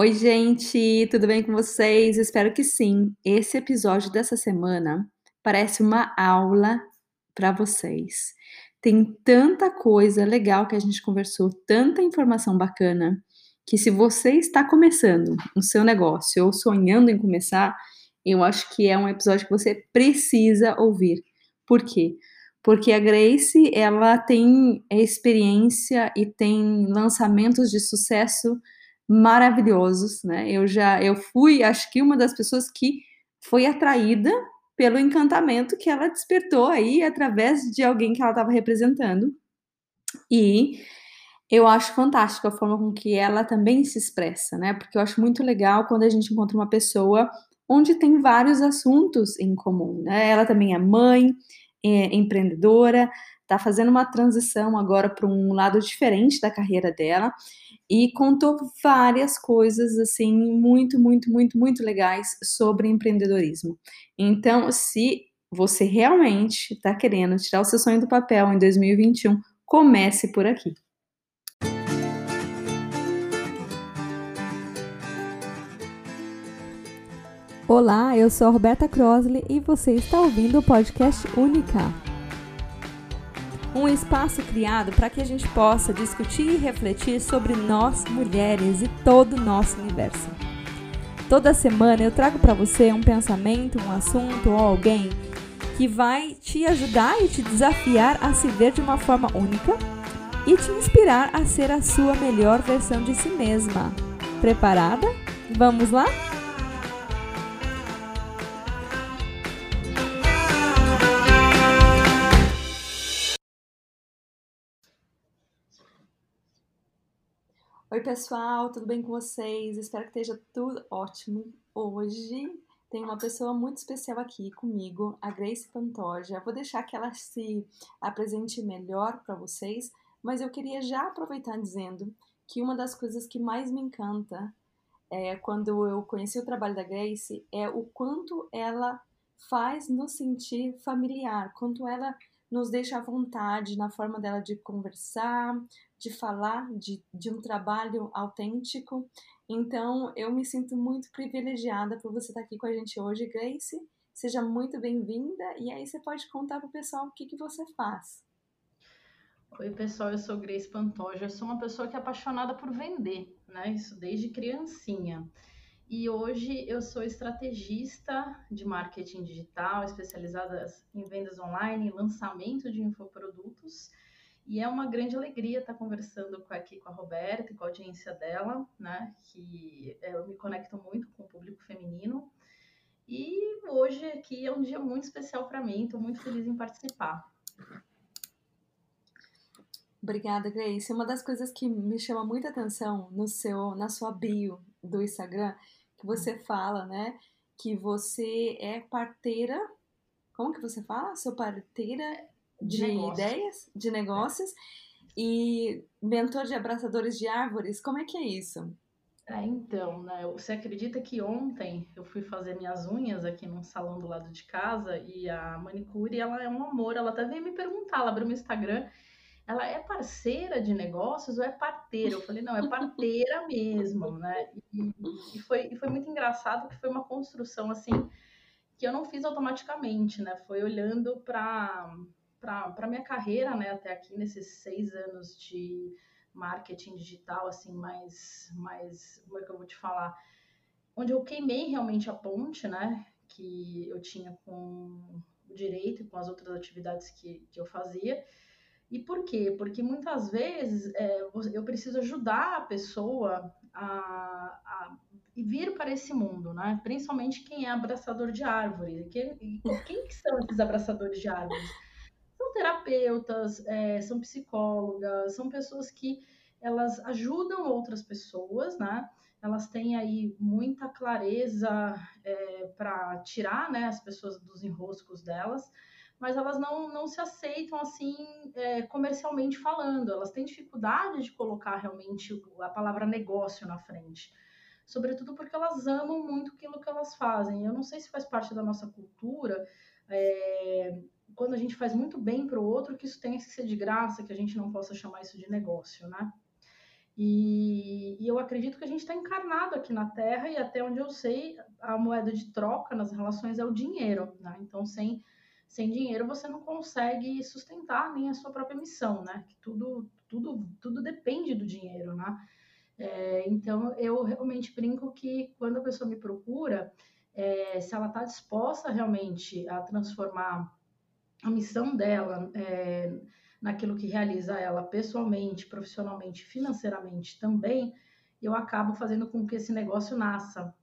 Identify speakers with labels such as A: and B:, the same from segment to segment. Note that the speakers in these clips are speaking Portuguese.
A: Oi, gente, tudo bem com vocês? Espero que sim. Esse episódio dessa semana parece uma aula para vocês. Tem tanta coisa legal que a gente conversou, tanta informação bacana, que se você está começando o seu negócio ou sonhando em começar, eu acho que é um episódio que você precisa ouvir. Por quê? Porque a Grace, ela tem experiência e tem lançamentos de sucesso maravilhosos, né? Eu já eu fui, acho que uma das pessoas que foi atraída pelo encantamento que ela despertou aí através de alguém que ela estava representando. E eu acho fantástico a forma com que ela também se expressa, né? Porque eu acho muito legal quando a gente encontra uma pessoa onde tem vários assuntos em comum, né? Ela também é mãe, é empreendedora, está fazendo uma transição agora para um lado diferente da carreira dela e contou várias coisas assim muito, muito, muito, muito legais sobre empreendedorismo. Então, se você realmente está querendo tirar o seu sonho do papel em 2021, comece por aqui.
B: Olá, eu sou a Roberta Crosley e você está ouvindo o podcast Única um espaço criado para que a gente possa discutir e refletir sobre nós, mulheres e todo o nosso universo. Toda semana eu trago para você um pensamento, um assunto ou alguém que vai te ajudar e te desafiar a se ver de uma forma única e te inspirar a ser a sua melhor versão de si mesma. Preparada? Vamos lá?
A: Oi, pessoal, tudo bem com vocês? Espero que esteja tudo ótimo. Hoje tem uma pessoa muito especial aqui comigo, a Grace Pantoja. Vou deixar que ela se apresente melhor para vocês, mas eu queria já aproveitar dizendo que uma das coisas que mais me encanta é, quando eu conheci o trabalho da Grace é o quanto ela faz nos sentir familiar, quanto ela nos deixa à vontade na forma dela de conversar, de falar de, de um trabalho autêntico. Então, eu me sinto muito privilegiada por você estar aqui com a gente hoje, Grace. Seja muito bem-vinda e aí você pode contar para o pessoal o que, que você faz.
C: Oi, pessoal, eu sou Grace Pantoja. Eu sou uma pessoa que é apaixonada por vender, né? Isso desde criancinha. E hoje eu sou estrategista de marketing digital, especializada em vendas online, lançamento de infoprodutos e é uma grande alegria estar conversando aqui com a Roberta e com a audiência dela, né? Que é, eu me conecto muito com o público feminino. E hoje aqui é um dia muito especial para mim, estou muito feliz em participar.
A: Obrigada, Grace. Uma das coisas que me chama muita atenção no seu, na sua bio do Instagram, que você fala, né, que você é parteira. Como que você fala? Sou parteira de, de ideias, de negócios e mentor de abraçadores de árvores. Como é que é isso?
C: É, então, né, você acredita que ontem eu fui fazer minhas unhas aqui num salão do lado de casa e a manicure, ela é um amor, ela até veio me perguntar, ela abriu meu Instagram, ela é parceira de negócios ou é parteira? Eu falei, não, é parteira mesmo, né? E, e, foi, e foi muito engraçado que foi uma construção, assim, que eu não fiz automaticamente, né? Foi olhando para para minha carreira, né, até aqui nesses seis anos de marketing digital, assim, mais, mais, como é que eu vou te falar, onde eu queimei realmente a ponte, né, que eu tinha com o direito e com as outras atividades que, que eu fazia. E por quê? Porque muitas vezes é, eu preciso ajudar a pessoa a, a vir para esse mundo, né? Principalmente quem é abraçador de árvore. Quem, quem que são esses abraçadores de árvores? Terapeutas, é, são psicólogas, são pessoas que elas ajudam outras pessoas, né? Elas têm aí muita clareza é, para tirar né, as pessoas dos enroscos delas, mas elas não, não se aceitam assim é, comercialmente falando, elas têm dificuldade de colocar realmente a palavra negócio na frente. Sobretudo porque elas amam muito aquilo que elas fazem. Eu não sei se faz parte da nossa cultura, é, quando a gente faz muito bem para o outro, que isso tenha que ser de graça, que a gente não possa chamar isso de negócio, né? E, e, eu acredito que a gente está encarnado aqui na Terra e até onde eu sei, a moeda de troca nas relações é o dinheiro, né? Então, sem, sem dinheiro você não consegue sustentar nem a sua própria missão, né? Que tudo, tudo, tudo depende do dinheiro, né? É, então, eu realmente brinco que quando a pessoa me procura, é, se ela está disposta realmente a transformar a missão dela é, naquilo que realiza ela pessoalmente, profissionalmente, financeiramente também, eu acabo fazendo com que esse negócio nasça.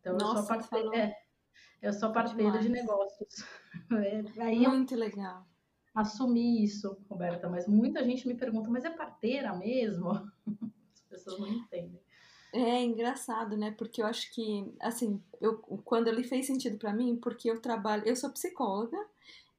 C: Então, Nossa, eu sou parceira, é, eu sou parceira de negócios.
A: É, aí Muito eu legal.
C: Assumir isso, Roberta, mas muita gente me pergunta, mas é parteira mesmo? As pessoas não entendem.
A: É engraçado, né? Porque eu acho que, assim, eu, quando ele fez sentido para mim, porque eu trabalho, eu sou psicóloga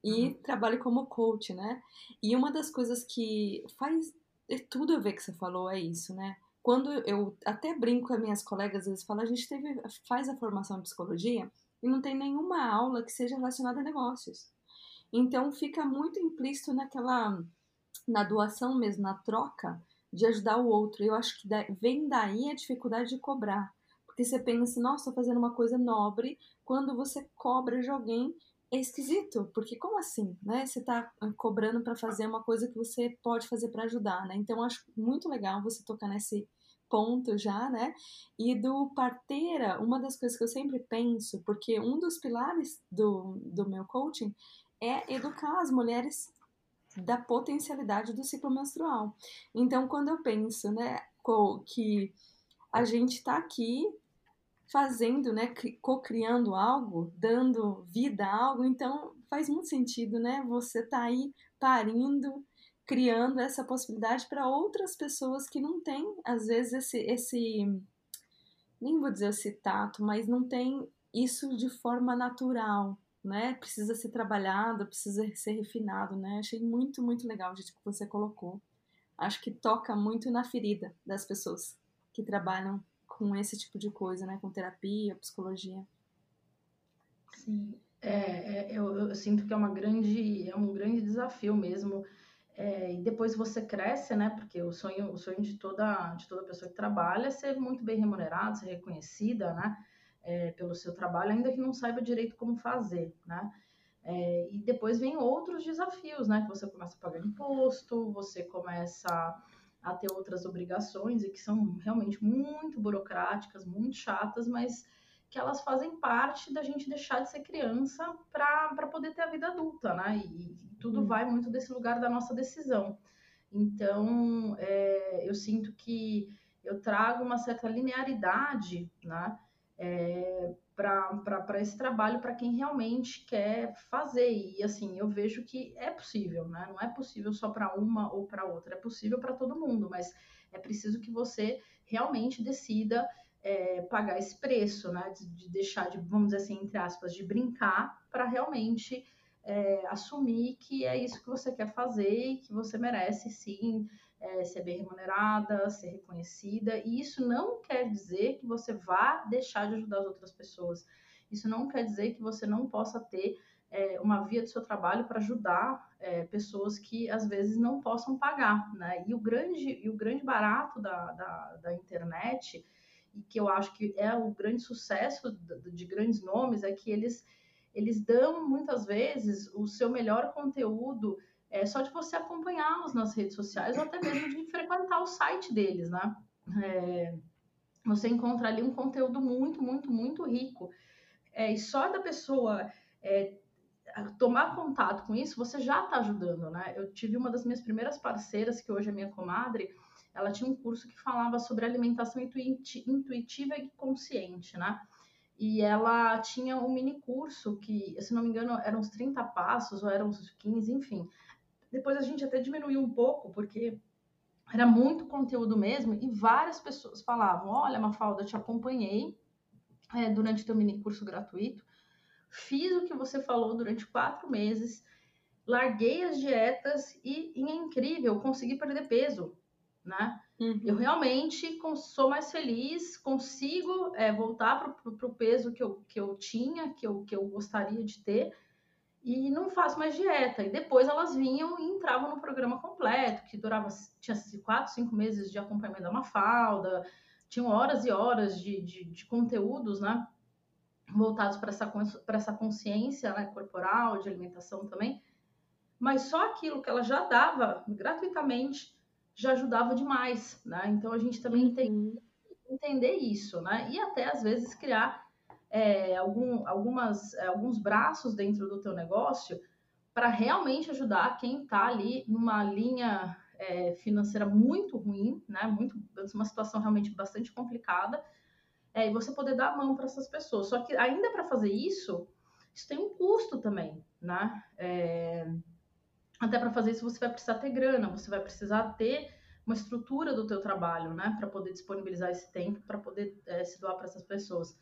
A: e uhum. trabalho como coach, né? E uma das coisas que faz é tudo a ver que você falou é isso, né? Quando eu até brinco com as minhas colegas, eles falam, a gente teve, faz a formação em psicologia e não tem nenhuma aula que seja relacionada a negócios. Então fica muito implícito naquela, na doação mesmo, na troca, de ajudar o outro. Eu acho que vem daí a dificuldade de cobrar. Porque você pensa, nossa, estou fazendo uma coisa nobre, quando você cobra de alguém, é esquisito, porque como assim, né? Você está ah, cobrando para fazer uma coisa que você pode fazer para ajudar, né? Então, acho muito legal você tocar nesse ponto já, né? E do parteira, uma das coisas que eu sempre penso, porque um dos pilares do, do meu coaching é educar as mulheres da potencialidade do ciclo menstrual. Então, quando eu penso, né, que a gente está aqui fazendo, né, co-criando algo, dando vida a algo, então faz muito sentido, né? Você tá aí parindo, criando essa possibilidade para outras pessoas que não têm, às vezes, esse, esse, nem vou dizer esse tato, mas não tem isso de forma natural, né? Precisa ser trabalhado, precisa ser refinado, né? Achei muito, muito legal o jeito que você colocou. Acho que toca muito na ferida das pessoas que trabalham com esse tipo de coisa, né? Com terapia, psicologia.
C: Sim, é, é eu, eu, sinto que é uma grande, é um grande desafio mesmo. É, e depois você cresce, né? Porque o sonho, o sonho de toda, de toda pessoa que trabalha é ser muito bem remunerada, ser reconhecida, né? É, pelo seu trabalho, ainda que não saiba direito como fazer, né? É, e depois vem outros desafios, né? Que você começa a pagar imposto, você começa a ter outras obrigações e que são realmente muito burocráticas, muito chatas, mas que elas fazem parte da gente deixar de ser criança para poder ter a vida adulta, né? E, e tudo hum. vai muito desse lugar da nossa decisão. Então, é, eu sinto que eu trago uma certa linearidade, né? É, para esse trabalho para quem realmente quer fazer. E assim, eu vejo que é possível, né? Não é possível só para uma ou para outra, é possível para todo mundo, mas é preciso que você realmente decida é, pagar esse preço, né? De, de, deixar de, vamos dizer assim, entre aspas, de brincar para realmente é, assumir que é isso que você quer fazer e que você merece sim é, ser bem remunerada, ser reconhecida, e isso não quer dizer que você vá deixar de ajudar as outras pessoas. Isso não quer dizer que você não possa ter é, uma via do seu trabalho para ajudar é, pessoas que às vezes não possam pagar, né? E o grande, e o grande barato da, da, da internet, e que eu acho que é o grande sucesso de, de grandes nomes, é que eles, eles dão muitas vezes o seu melhor conteúdo é só de você acompanhá-los nas redes sociais ou até mesmo de frequentar o site deles, né? É, você encontra ali um conteúdo muito, muito, muito rico. É, e só da pessoa é, tomar contato com isso, você já está ajudando, né? Eu tive uma das minhas primeiras parceiras, que hoje é minha comadre, ela tinha um curso que falava sobre alimentação intuitiva e consciente, né? E ela tinha um mini curso que, se não me engano, eram uns 30 passos ou eram uns 15, enfim, depois a gente até diminuiu um pouco, porque era muito conteúdo mesmo, e várias pessoas falavam: Olha, Mafalda, te acompanhei é, durante teu mini curso gratuito, fiz o que você falou durante quatro meses, larguei as dietas e, e é incrível, consegui perder peso, né? Uhum. Eu realmente sou mais feliz, consigo é, voltar para o peso que eu, que eu tinha, que eu, que eu gostaria de ter e não faço mais dieta. E depois elas vinham e entravam no programa completo, que durava, tinha quatro, cinco meses de acompanhamento da Mafalda, tinham horas e horas de, de, de conteúdos, né? Voltados para essa, essa consciência né, corporal, de alimentação também. Mas só aquilo que ela já dava gratuitamente já ajudava demais, né? Então a gente também uhum. tem que entender isso, né? E até às vezes criar é, algum, algumas, é, alguns braços dentro do teu negócio para realmente ajudar quem está ali numa linha é, financeira muito ruim, né? Muito, uma situação realmente bastante complicada, é, e você poder dar a mão para essas pessoas. Só que ainda para fazer isso, isso tem um custo também, né? É, até para fazer isso você vai precisar ter grana, você vai precisar ter uma estrutura do teu trabalho, né? Para poder disponibilizar esse tempo, para poder é, se doar para essas pessoas.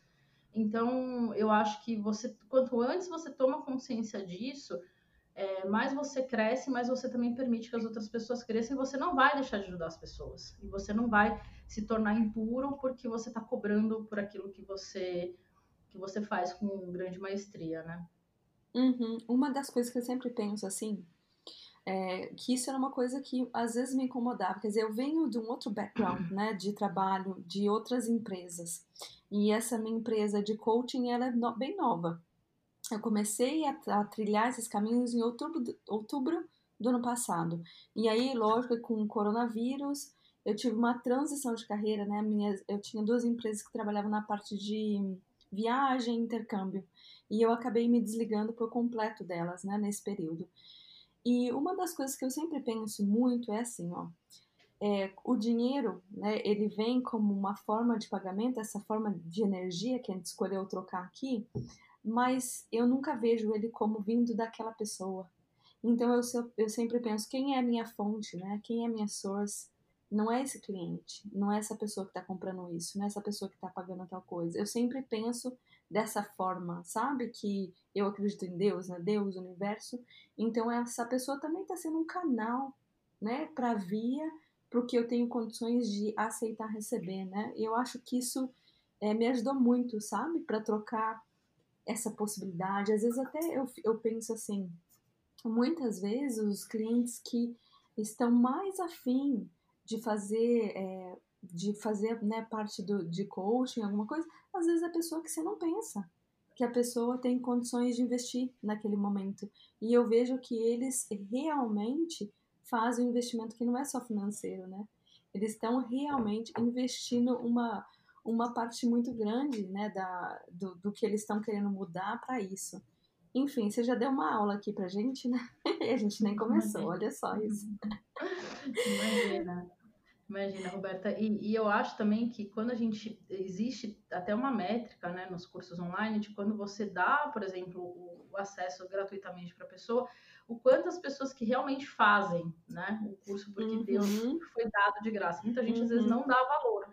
C: Então, eu acho que você, quanto antes você toma consciência disso, é, mais você cresce, mais você também permite que as outras pessoas cresçam e você não vai deixar de ajudar as pessoas. E você não vai se tornar impuro porque você está cobrando por aquilo que você que você faz com grande maestria, né?
A: Uhum. Uma das coisas que eu sempre penso assim, é, que isso era uma coisa que às vezes me incomodava. Quer dizer, eu venho de um outro background, né, de trabalho, de outras empresas. E essa minha empresa de coaching ela é no, bem nova. Eu comecei a, a, trilhar esses caminhos em outubro, outubro do ano passado. E aí, lógico, com o coronavírus, eu tive uma transição de carreira, né? Minha, eu tinha duas empresas que trabalhavam na parte de viagem e intercâmbio. E eu acabei me desligando por completo delas, né, nesse período. E uma das coisas que eu sempre penso muito é assim, ó, é, o dinheiro, né, ele vem como uma forma de pagamento, essa forma de energia que a gente escolheu trocar aqui, mas eu nunca vejo ele como vindo daquela pessoa. Então eu, eu sempre penso, quem é a minha fonte, né? Quem é a minha source? Não é esse cliente, não é essa pessoa que está comprando isso, não é essa pessoa que está pagando tal coisa. Eu sempre penso dessa forma, sabe? Que eu acredito em Deus, né? Deus, universo. Então essa pessoa também está sendo um canal, né? Para via para o que eu tenho condições de aceitar receber, né? Eu acho que isso é, me ajudou muito, sabe? Para trocar essa possibilidade. Às vezes até eu, eu penso assim, muitas vezes os clientes que estão mais afim de fazer é, de fazer né, parte do, de coaching, alguma coisa, às vezes é a pessoa que você não pensa que a pessoa tem condições de investir naquele momento. E eu vejo que eles realmente fazem um investimento que não é só financeiro, né? Eles estão realmente investindo uma, uma parte muito grande né, da, do, do que eles estão querendo mudar para isso. Enfim, você já deu uma aula aqui pra gente, né? E a gente nem começou, Imagina. olha só isso.
C: Imagina. Imagina, Roberta. E, e, eu acho também que quando a gente. Existe até uma métrica né, nos cursos online de quando você dá, por exemplo, o, o acesso gratuitamente para a pessoa, o quanto as pessoas que realmente fazem né, o curso porque uhum. Deus foi dado de graça. Muita gente uhum. às vezes uhum. não dá valor.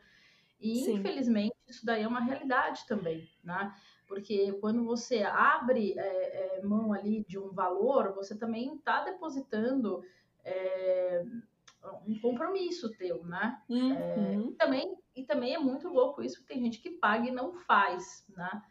C: E Sim. infelizmente isso daí é uma realidade também, né? Porque quando você abre é, é, mão ali de um valor, você também está depositando é, um compromisso teu, né? Uhum. e, também, e também é muito louco isso, que tem gente que paga e não faz, né?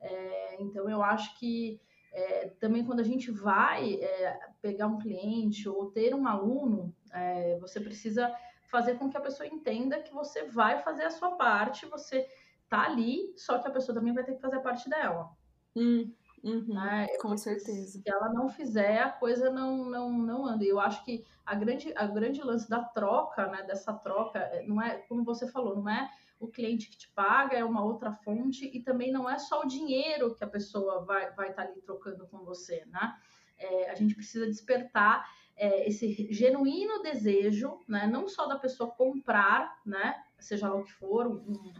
C: É, então eu acho que é, também quando a gente vai é, pegar um cliente ou ter um aluno, é, você precisa fazer com que a pessoa entenda que você vai fazer a sua parte, você tá ali, só que a pessoa também vai ter que fazer a parte dela.
A: Hum, uhum, né? Com certeza.
C: Se ela não fizer, a coisa não, não, não anda. E eu acho que a grande, a grande lance da troca, né, dessa troca, é, não é, como você falou, não é o cliente que te paga é uma outra fonte e também não é só o dinheiro que a pessoa vai vai estar tá ali trocando com você, né? É, a gente precisa despertar é, esse genuíno desejo, né? Não só da pessoa comprar, né? Seja lá o que for, um,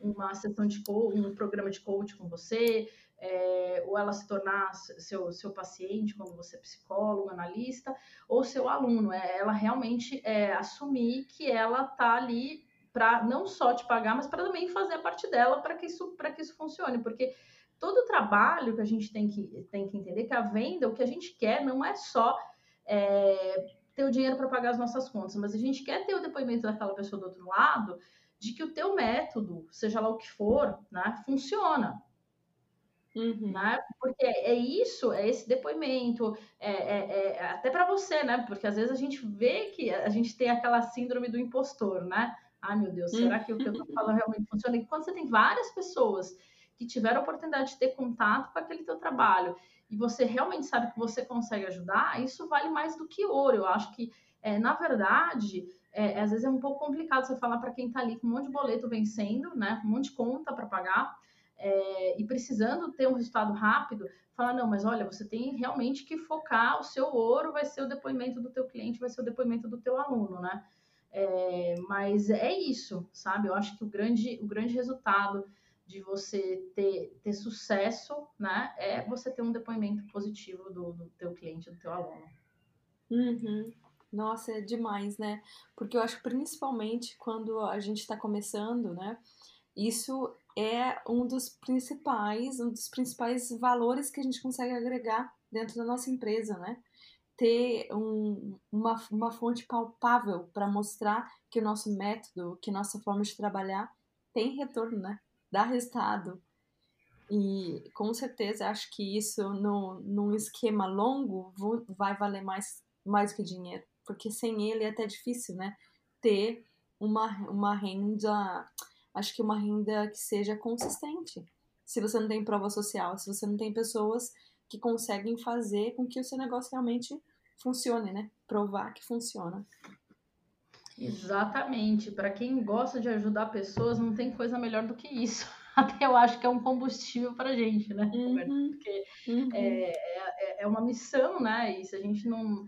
C: uma sessão de um programa de coach com você, é, ou ela se tornar seu, seu paciente, como você é psicólogo, analista, ou seu aluno, é ela realmente é, assumir que ela está ali para não só te pagar, mas para também fazer a parte dela para que isso para que isso funcione, porque todo o trabalho que a gente tem que tem que entender que a venda, o que a gente quer não é só é, ter o dinheiro para pagar as nossas contas, mas a gente quer ter o depoimento daquela pessoa do outro lado de que o teu método, seja lá o que for, né, funciona. Uhum. Né? Porque é isso, é esse depoimento, é, é, é até para você, né? Porque às vezes a gente vê que a gente tem aquela síndrome do impostor, né? Ai meu Deus, será que o que eu tô falando realmente funciona? E quando você tem várias pessoas que tiveram a oportunidade de ter contato com aquele teu trabalho e você realmente sabe que você consegue ajudar, isso vale mais do que ouro. Eu acho que, é, na verdade, é, às vezes é um pouco complicado você falar para quem está ali com um monte de boleto vencendo, né? Um monte de conta para pagar é, e precisando ter um resultado rápido, falar, não, mas olha, você tem realmente que focar, o seu ouro vai ser o depoimento do teu cliente, vai ser o depoimento do teu aluno, né? É, mas é isso, sabe? Eu acho que o grande, o grande resultado de você ter, ter sucesso, né, é você ter um depoimento positivo do, do teu cliente, do teu aluno.
A: Uhum. Nossa, é demais, né? Porque eu acho principalmente quando a gente está começando, né? Isso é um dos principais, um dos principais valores que a gente consegue agregar dentro da nossa empresa, né? Ter um, uma, uma fonte palpável para mostrar que o nosso método, que nossa forma de trabalhar tem retorno, né? Dá resultado. E com certeza acho que isso no, num esquema longo vai valer mais, mais que dinheiro, porque sem ele é até difícil, né? Ter uma, uma renda acho que uma renda que seja consistente. Se você não tem prova social, se você não tem pessoas que conseguem fazer com que o seu negócio realmente funcione, né? Provar que funciona.
C: Exatamente. Para quem gosta de ajudar pessoas, não tem coisa melhor do que isso. Até eu acho que é um combustível para gente, né? Uhum. Porque uhum. É, é, é uma missão, né? E se a gente não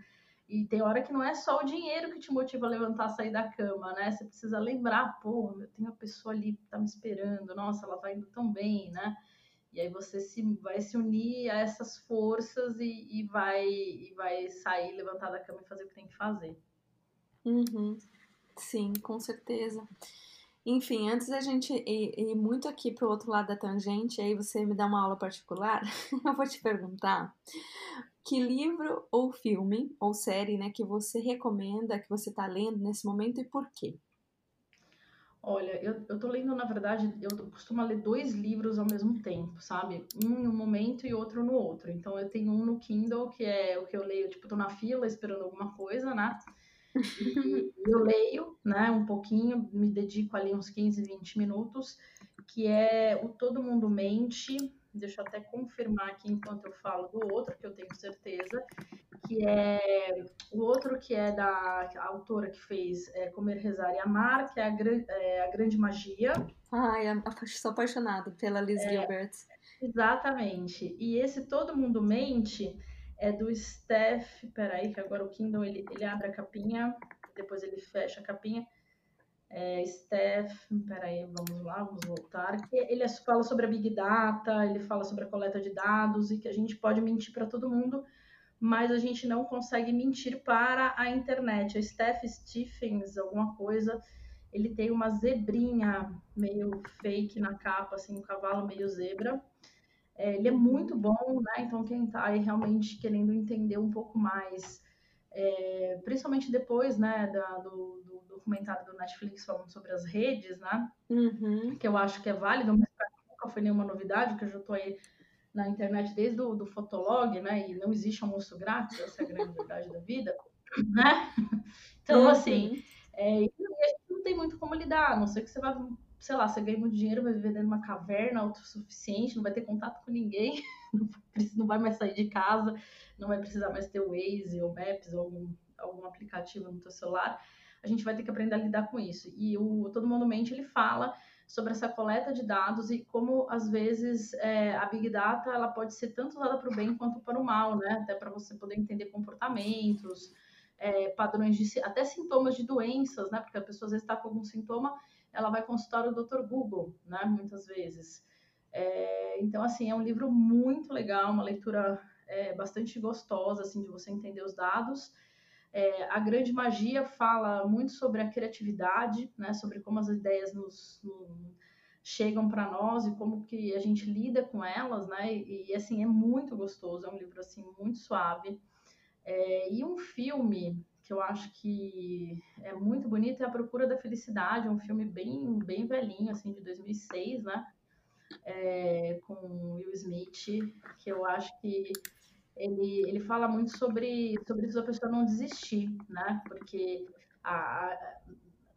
C: e tem hora que não é só o dinheiro que te motiva a levantar, sair da cama, né? Você precisa lembrar, pô, eu tenho uma pessoa ali que tá me esperando, nossa, ela tá indo tão bem, né? E aí você se, vai se unir a essas forças e, e vai, e vai sair, levantar da cama e fazer o que tem que fazer.
A: Uhum. Sim, com certeza. Enfim, antes da gente ir, ir muito aqui para o outro lado da tangente, aí você me dá uma aula particular, eu vou te perguntar que livro ou filme ou série, né, que você recomenda, que você está lendo nesse momento e por quê?
C: Olha, eu, eu tô lendo, na verdade, eu costumo ler dois livros ao mesmo tempo, sabe? Um em um momento e outro no outro. Então, eu tenho um no Kindle, que é o que eu leio, tipo, tô na fila esperando alguma coisa, né? E eu leio, né, um pouquinho, me dedico ali uns 15, 20 minutos, que é O Todo Mundo Mente, deixa eu até confirmar aqui enquanto eu falo do outro, que eu tenho certeza, que é o outro que é da autora que fez é, Comer, Rezar e Amar, que é a, é, a Grande Magia.
A: Ai, sou apaixonada pela Liz é, Gilbert.
C: Exatamente. E esse Todo Mundo Mente é do Steph, peraí, que agora o Kindle ele, ele abre a capinha, depois ele fecha a capinha é, Steph, peraí, vamos lá, vamos voltar. Ele fala sobre a Big Data, ele fala sobre a coleta de dados e que a gente pode mentir para todo mundo, mas a gente não consegue mentir para a internet. A Steph Stephens, alguma coisa, ele tem uma zebrinha meio fake na capa, assim, um cavalo meio zebra. É, ele é muito bom, né? Então, quem está aí realmente querendo entender um pouco mais, é, principalmente depois, né, da, do, documentário do Netflix falando sobre as redes, né? Uhum. Que eu acho que é válido, mas nunca foi nenhuma novidade, que eu já estou aí na internet desde o do Fotolog, né? E não existe almoço grátis, essa é a grande verdade da vida, né? Então, uhum. assim, é, a gente não tem muito como lidar, a não ser que você vá, sei lá, você ganha muito dinheiro, vai viver dentro de uma caverna autossuficiente, não vai ter contato com ninguém, não vai mais sair de casa, não vai precisar mais ter o Waze ou Maps ou algum, algum aplicativo no seu celular a gente vai ter que aprender a lidar com isso. E o Todo Mundo Mente, ele fala sobre essa coleta de dados e como, às vezes, é, a Big Data ela pode ser tanto usada para o bem quanto para o mal, né? Até para você poder entender comportamentos, é, padrões de... até sintomas de doenças, né? Porque a pessoa, às vezes, está com algum sintoma, ela vai consultar o Dr. Google, né? Muitas vezes. É, então, assim, é um livro muito legal, uma leitura é, bastante gostosa, assim, de você entender os dados é, a grande magia fala muito sobre a criatividade, né, sobre como as ideias nos, nos chegam para nós e como que a gente lida com elas, né? E, e, assim é muito gostoso, é um livro assim muito suave. É, e um filme que eu acho que é muito bonito é A Procura da Felicidade, um filme bem bem velhinho assim de 2006, né? É, com Will Smith, que eu acho que ele, ele fala muito sobre, sobre isso a pessoa não desistir, né? Porque a,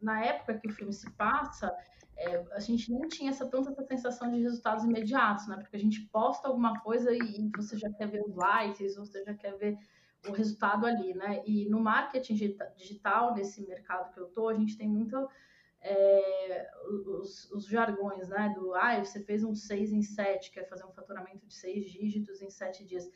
C: na época que o filme se passa, é, a gente não tinha essa, tanta essa sensação de resultados imediatos, né? Porque a gente posta alguma coisa e, e você já quer ver os likes, você já quer ver o resultado ali, né? E no marketing digital, nesse mercado que eu tô, a gente tem muito é, os, os, jargões, né? Do, ah, você fez um 6 em 7, quer fazer um faturamento de 6 dígitos em 7 dias.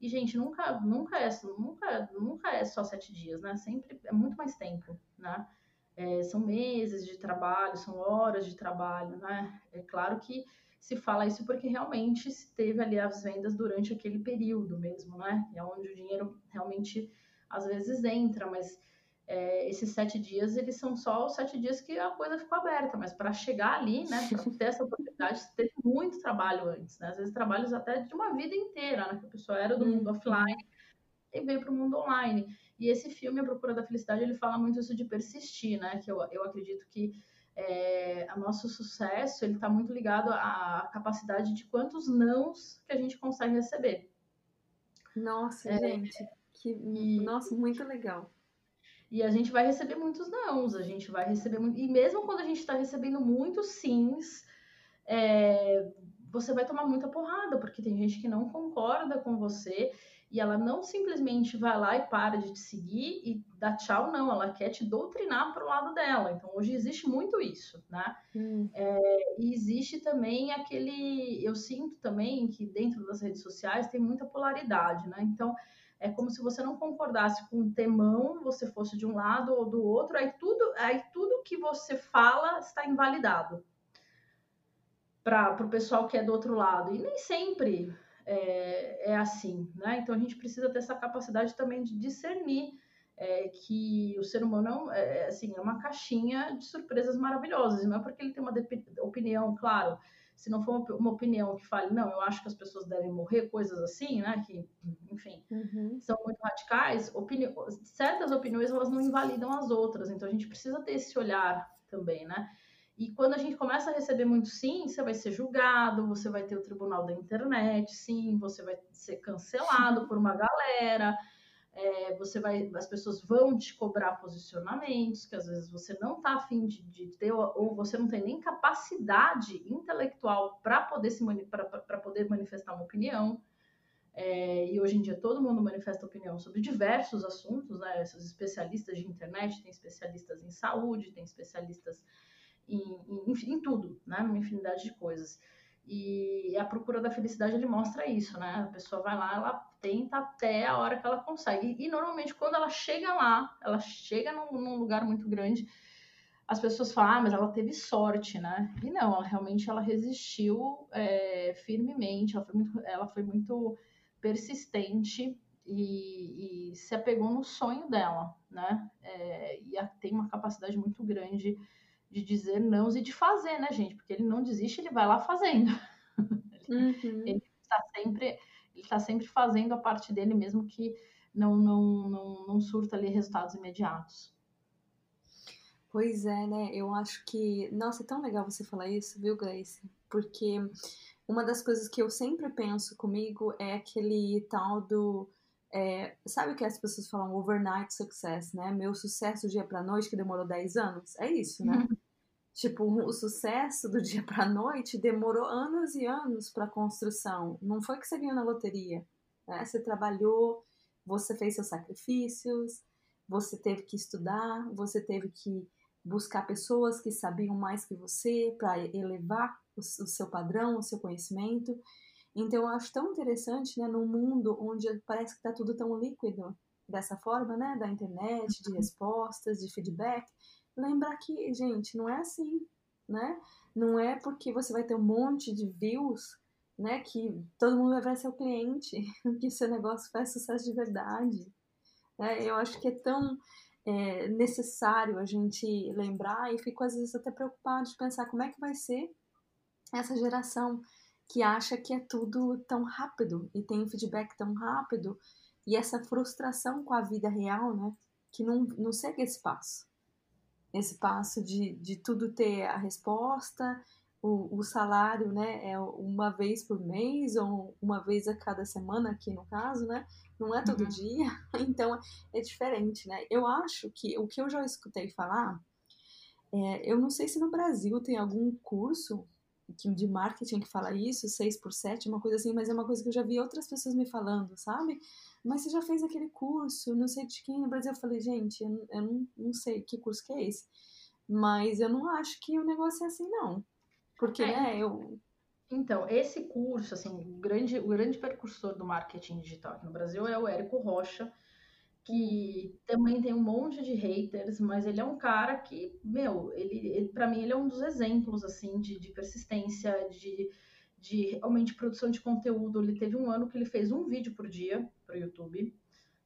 C: E, gente, nunca, nunca, é, nunca, nunca é só 7 dias, né? Sempre é muito mais tempo, né? É, são meses de trabalho, são horas de trabalho, né? É claro que se fala isso porque realmente se teve ali as vendas durante aquele período mesmo, né? É onde o dinheiro realmente às vezes entra, mas é, esses sete dias eles são só os sete dias que a coisa ficou aberta, mas para chegar ali, né, para ter essa oportunidade, teve muito trabalho antes, né? Às vezes trabalhos até de uma vida inteira, né? Que a pessoa era do mundo uhum. offline e veio para o mundo online. E esse filme, A Procura da Felicidade, ele fala muito isso de persistir, né? Que eu, eu acredito que é, o nosso sucesso ele está muito ligado à capacidade de quantos nãos que a gente consegue receber.
A: Nossa, é, gente, que e, nossa, muito legal.
C: E a gente vai receber muitos nãos, a gente vai receber muito, e mesmo quando a gente está recebendo muitos sims, é, você vai tomar muita porrada, porque tem gente que não concorda com você e ela não simplesmente vai lá e para de te seguir e dá tchau, não, ela quer te doutrinar para o lado dela. Então, hoje existe muito isso, né? Hum. É, e existe também aquele. Eu sinto também que dentro das redes sociais tem muita polaridade, né? Então, é como se você não concordasse com um temão, você fosse de um lado ou do outro, aí tudo, aí tudo que você fala está invalidado para o pessoal que é do outro lado. E nem sempre é, é assim, né? Então a gente precisa ter essa capacidade também de discernir é, que o ser humano é, é assim, é uma caixinha de surpresas maravilhosas, não é porque ele tem uma opinião, claro, se não for uma opinião que fale, não, eu acho que as pessoas devem morrer, coisas assim, né, que, enfim, uhum. são muito radicais, opini certas opiniões, elas não invalidam as outras, então a gente precisa ter esse olhar também, né, e quando a gente começa a receber muito sim, você vai ser julgado, você vai ter o tribunal da internet, sim, você vai ser cancelado por uma galera, é, você vai, as pessoas vão te cobrar posicionamentos que às vezes você não está afim de, de, ter, ou você não tem nem capacidade intelectual para poder se para poder manifestar uma opinião. É, e hoje em dia todo mundo manifesta opinião sobre diversos assuntos, né? Esses especialistas de internet, tem especialistas em saúde, tem especialistas em, em, em tudo, né? Uma infinidade de coisas. E a procura da felicidade ele mostra isso, né? A pessoa vai lá, ela tenta até a hora que ela consegue. E, e normalmente quando ela chega lá, ela chega num, num, lugar muito grande, as pessoas falam, ah, mas ela teve sorte, né? E não, ela realmente ela resistiu é, firmemente, ela foi muito, ela foi muito persistente e, e se apegou no sonho dela, né? É, e a, tem uma capacidade muito grande de dizer não e de fazer, né, gente? Porque ele não desiste, ele vai lá fazendo. Uhum. ele está sempre, ele está sempre fazendo a parte dele, mesmo que não, não, não, não surta ali resultados imediatos.
A: Pois é, né? Eu acho que. Nossa, é tão legal você falar isso, viu, Grace? Porque uma das coisas que eu sempre penso comigo é aquele tal do. É, sabe o que as pessoas falam overnight success, né? Meu sucesso dia pra noite que demorou 10 anos? É isso, né? Uhum. Tipo, o sucesso do dia para noite demorou anos e anos para construção. Não foi que você ganhou na loteria. Né? Você trabalhou, você fez seus sacrifícios, você teve que estudar, você teve que buscar pessoas que sabiam mais que você para elevar o, seu padrão, o seu conhecimento. Então eu acho tão interessante, né, num mundo onde parece que está tudo tão líquido dessa forma, né, da internet, de uhum. respostas, de feedback, lembrar que, gente, não é assim, né? Não é porque você vai ter um monte de views, né, que todo mundo vai ser o cliente, que seu negócio faz sucesso de verdade. Né? Eu acho que é tão é, necessário a gente lembrar e fico às vezes até preocupado de pensar como é que vai ser essa geração que acha que é tudo tão rápido e tem feedback tão rápido e essa frustração com a vida real, né, que não, não segue esse passo esse passo de, de tudo ter a resposta, o, o, salário, né, é uma vez por mês ou uma vez a cada semana aqui no caso, né? Não é todo uhum. dia, então é diferente, né? Eu acho que o que eu já escutei falar, é, eu não sei se no Brasil tem algum curso de marketing que fala isso, 6 por 7, uma coisa assim, mas é uma coisa que eu já vi outras pessoas me falando, sabe? Mas você já fez aquele curso, não sei de quem no Brasil. Eu falei, gente, eu, eu não, não sei que curso que é esse. Mas eu não acho que o negócio é assim, não. Porque, é. né, eu.
C: Então, esse curso, assim, o grande, o grande percursor do marketing digital aqui no Brasil é o Érico Rocha, que também tem um monte de haters, mas ele é um cara que, meu, ele, ele para mim ele é um dos exemplos assim de, de persistência, de, de realmente produção de conteúdo. Ele teve um ano que ele fez um vídeo por dia para o YouTube.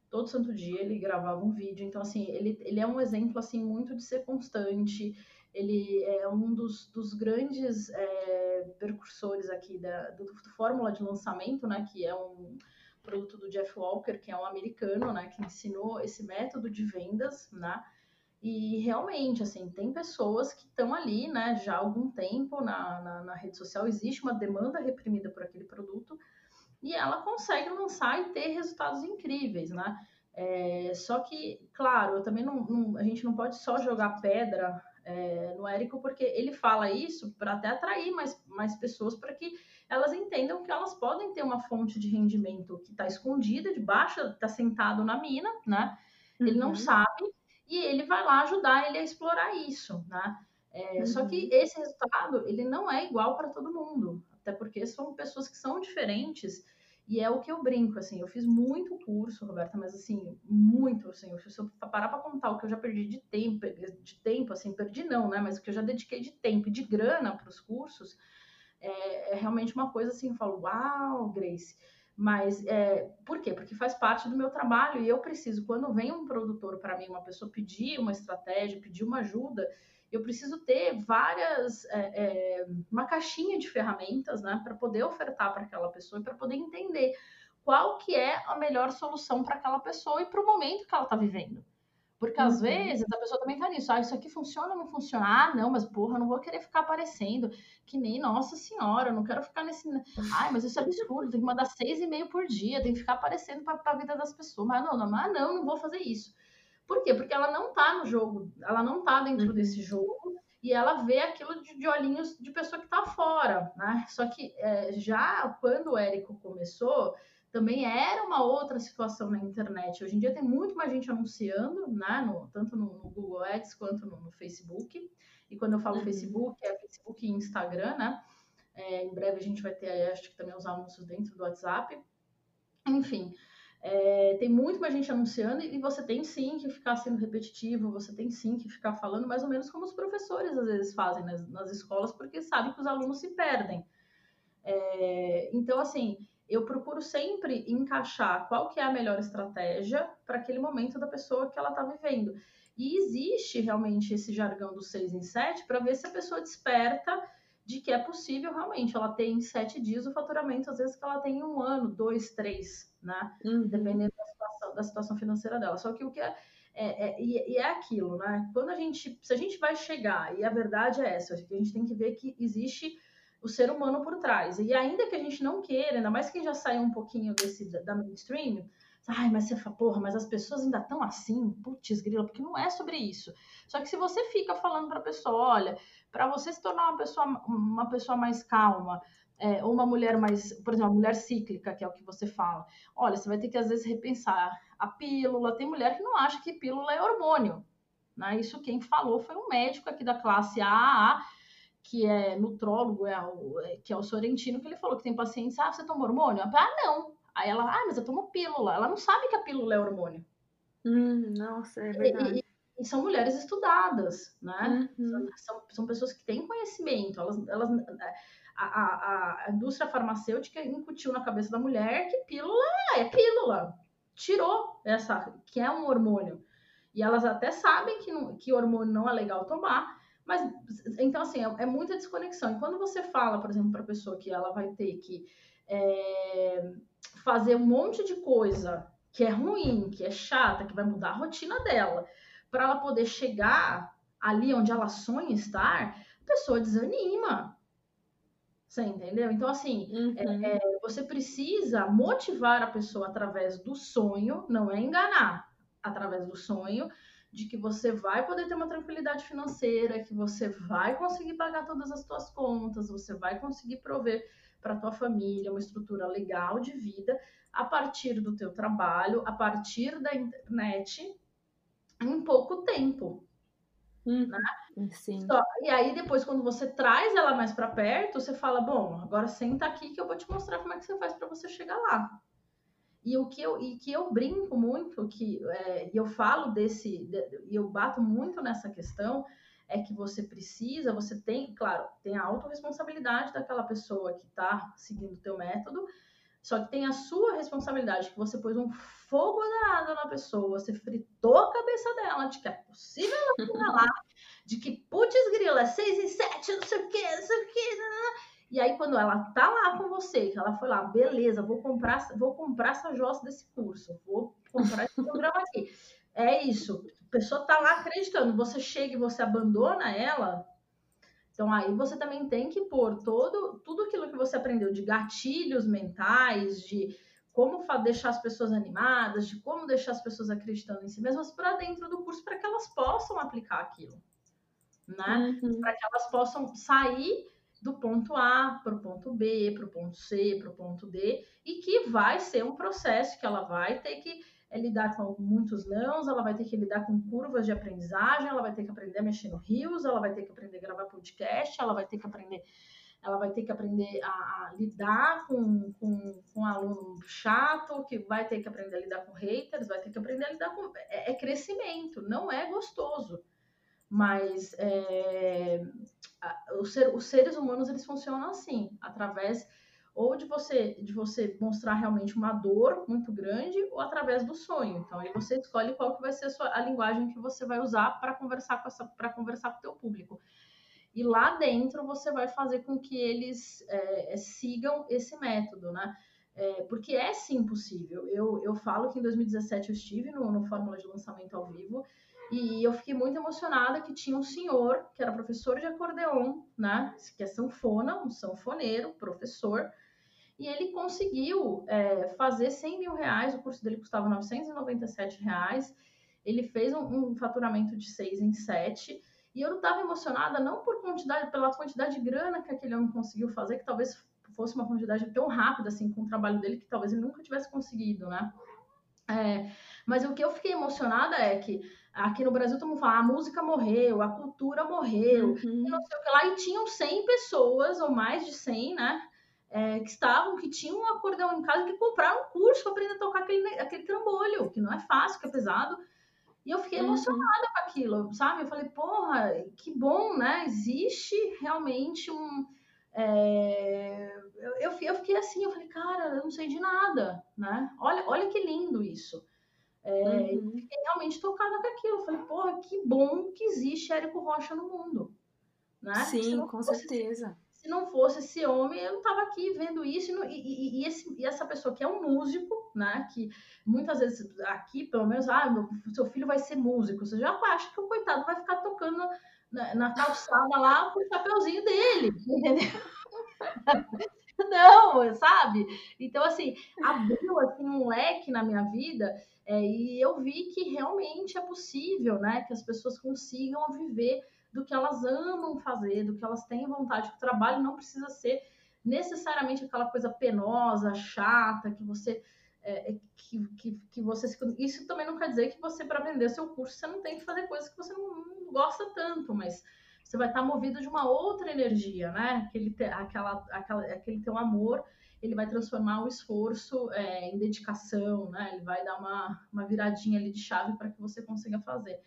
C: Todo santo dia ele gravava um vídeo. Então, assim, ele, ele é um exemplo assim muito de ser constante, ele é um dos, dos grandes é, percursores aqui da, do, do, Fórmula de Lançamento, né, que é um produto do Jeff Walker, que é um americano, né, que ensinou esse método de vendas, né, e realmente, assim, tem pessoas que estão ali, né, já há algum tempo na, na, na, rede social, existe uma demanda reprimida por aquele produto, e ela consegue lançar e ter resultados incríveis, né, é, só que, claro, eu também não, não, a gente não pode só jogar pedra é, no Érico, porque ele fala isso para até atrair mais, mais pessoas para que elas entendam que elas podem ter uma fonte de rendimento que está escondida, debaixo, está sentado na mina, né? Ele uhum. não sabe e ele vai lá ajudar ele a explorar isso, né? É, uhum. Só que uhum. esse resultado ele não é igual para todo mundo, até porque são pessoas que são diferentes e é o que eu brinco, assim, eu fiz muito curso, Roberta, mas assim, muito, assim, se eu parar para contar o que eu já perdi de tempo, de tempo, assim, perdi não, né, mas o que eu já dediquei de tempo e de grana para os cursos, é, é, realmente uma coisa assim, eu falo, uau, Grace, mas é, por quê? Porque faz parte do meu trabalho e eu preciso, quando vem um produtor para mim, uma pessoa pedir uma estratégia, pedir uma ajuda, eu preciso ter várias, é, é, uma caixinha de ferramentas, né, para poder ofertar para aquela pessoa e para poder entender qual que é a melhor solução para aquela pessoa e para o momento que ela está vivendo. Porque às uhum. vezes a pessoa também tá nisso, ah, isso aqui funciona ou não funciona? Ah, não, mas porra, eu não vou querer ficar aparecendo, que nem, nossa senhora, eu não quero ficar nesse. Ai, mas isso é absurdo, tem que mandar seis e meio por dia, tem que ficar aparecendo para a vida das pessoas. Mas não, não, mas não, não vou fazer isso. Por quê? Porque ela não tá no jogo, ela não tá dentro uhum. desse jogo e ela vê aquilo de, de, olhinhos de pessoa que tá fora, né? Só que é, já quando o Érico começou, também era uma outra situação na internet. Hoje em dia tem muito mais gente anunciando, né? No, tanto no, no, Google Ads quanto no, no, Facebook. E quando eu falo uhum. Facebook, é Facebook e Instagram, né? É, em breve a gente vai ter, acho que também os anúncios dentro do WhatsApp. Enfim, é, tem muito mais gente anunciando e você tem sim que ficar sendo repetitivo, você tem sim que ficar falando mais ou menos como os professores às vezes fazem nas, nas escolas, porque sabem que os alunos se perdem. É, então, assim, eu procuro sempre encaixar qual que é a melhor estratégia para aquele momento da pessoa que ela está vivendo. E existe realmente esse jargão do 6 em 7 para ver se a pessoa desperta de que é possível realmente ela ter em sete dias o faturamento, às vezes que ela tem em um ano, dois, três, né? Uhum. Dependendo da situação, da situação financeira dela. Só que o que é, é, é, e é aquilo, né? Quando a gente, se a gente vai chegar, e a verdade é essa, a gente tem que ver que existe o ser humano por trás. E ainda que a gente não queira, ainda mais quem já saiu um pouquinho desse da mainstream, ai, mas você fala, porra, mas as pessoas ainda estão assim, putz, grila, porque não é sobre isso. Só que se você fica falando para a pessoa, olha, para você se tornar uma pessoa, uma pessoa mais calma, é, ou uma mulher mais, por exemplo, uma mulher cíclica, que é o que você fala. Olha, você vai ter que às vezes repensar a pílula. Tem mulher que não acha que pílula é hormônio. Né? Isso quem falou foi um médico aqui da classe AAA, que é nutrólogo, é o, é, que é o Sorrentino, que ele falou que tem pacientes, ah, você toma hormônio? Ah, não. Aí ela, ah, mas eu tomo pílula. Ela não sabe que a pílula é hormônio.
A: Hum, nossa, é verdade.
C: E, e são mulheres estudadas, né? Uhum. São, são pessoas que têm conhecimento. Elas, elas, a, a, a, indústria farmacêutica incutiu na cabeça da mulher que pílula é pílula. Tirou essa, que é um hormônio. E elas até sabem que, não, que hormônio não é legal tomar, mas então assim, é, é muita desconexão. E quando você fala, por exemplo, para a pessoa que ela vai ter que é, fazer um monte de coisa que é ruim, que é chata, que vai mudar a rotina dela para ela poder chegar ali onde ela sonha estar, a pessoa desanima. Você entendeu? Então, assim,
A: Uhum.
C: é, é, você precisa motivar a pessoa através do sonho, não é enganar, através do sonho, de que você vai poder ter uma tranquilidade financeira, que você vai conseguir pagar todas as suas contas, você vai conseguir prover para tua família uma estrutura legal de vida a partir do teu trabalho, a partir da internet, em pouco tempo.
A: Uhum. Sim.
C: Só- e aí depois quando você traz ela mais para perto, você fala, bom, agora senta aqui que eu vou te mostrar como é que você faz para você chegar lá. E o que eu, e que eu brinco muito, que é, e eu falo desse, de- e eu bato muito nessa questão, é que você precisa, você tem, claro, tem a autorresponsabilidade daquela pessoa que está seguindo o teu método, só que tem a sua responsabilidade, que você pôs um fogo danado na pessoa, você fritou a cabeça dela de que é possível ela lá, de que, putz, grila, é seis e sete, não sei o que, não sei o que, e aí, quando ela tá lá com você, que ela foi lá, beleza, vou comprar, vou comprar essa jossa desse curso, vou comprar esse programa aqui. É isso. A pessoa tá lá acreditando. Você chega e você abandona ela. Então aí você também tem que pôr todo, tudo aquilo que você aprendeu de gatilhos mentais, de como deixar as pessoas animadas, de como deixar as pessoas acreditando em si mesmas para dentro do curso para que elas possam aplicar aquilo, né?
A: Uhum.
C: para que elas possam sair do ponto A para o ponto B, para o ponto C, para o ponto D, e que vai ser um processo que ela vai ter que é, lidar com muitos nãos, ela vai ter que lidar com curvas de aprendizagem, ela vai ter que aprender a mexer no rios, ela vai ter que aprender a gravar podcast, ela vai ter que aprender, ela vai ter que aprender a, a lidar com, com, com um aluno chato, que vai ter que aprender a lidar com haters, vai ter que aprender a lidar com. É, é crescimento, não é gostoso. Mas é, ser- os seres humanos eles funcionam assim, através ou de você de você mostrar realmente uma dor muito grande ou através do sonho. Então aí você escolhe qual que vai ser a, sua, a linguagem que você vai usar para conversar com essa para conversar com o teu público. E lá dentro você vai fazer com que eles é, é, sigam esse método, né? É, porque é sim possível. Eu, eu falo que em 2017 eu estive no, no Fórmula de Lançamento ao Vivo e eu fiquei muito emocionada que tinha um senhor que era professor de acordeon, né? Que é sanfona, um sanfoneiro, professor. E ele conseguiu é, fazer 100 mil reais, o curso dele custava 997 reais. Ele fez um, um faturamento de 6 em 7. E eu estava emocionada não por quantidade, pela quantidade de grana que aquele homem conseguiu fazer, que talvez fosse uma quantidade tão rápida assim com o trabalho dele que talvez ele nunca tivesse conseguido, né? É, mas o que eu fiquei emocionada é que aqui no Brasil todo mundo fala, "Ah, a música morreu, a cultura morreu, e
A: Uhum.
C: não sei o que lá, e tinham 100 pessoas, ou mais de 100, né? é, que estavam, que tinham um acordeão em casa, que compraram um curso para aprender a tocar aquele, aquele trambolho, que não é fácil, que é pesado. E eu fiquei
A: Uhum.
C: emocionada com aquilo, sabe? Eu falei, porra, que bom, né? Existe realmente um. é, Eu, eu, eu fiquei assim, eu falei, cara, eu não sei de nada, né? Olha, olha que lindo isso. É,
A: Uhum.
C: fiquei realmente tocada com aquilo. Eu falei, porra, que bom que existe Érico Rocha no mundo. Né?
A: Sim, com
C: fosse
A: certeza.
C: se não fosse esse homem, eu não estava aqui vendo isso. E, e- e- e esse- e essa pessoa que é um músico, né? Que muitas vezes aqui, pelo menos, ah, meu, seu filho vai ser músico. Você já acha que o coitado vai ficar tocando na, na calçada lá com o chapeuzinho dele, entendeu? Não, sabe? Então, assim, abriu assim, um leque na minha vida é, e eu vi que realmente é possível, né? Que as pessoas consigam viver do que elas amam fazer, do que elas têm vontade. O trabalho não precisa ser necessariamente aquela coisa penosa, chata, que você. é, é, que, que, que você Isso também não quer dizer que você, para vender seu curso, você não tem que fazer coisas que você não, não gosta tanto, mas você vai estar movido de uma outra energia, né? Aquele, aquela, aquela, aquele teu amor, ele vai transformar o esforço é, em dedicação, né? Ele vai dar uma, uma viradinha ali de chave para que você consiga fazer.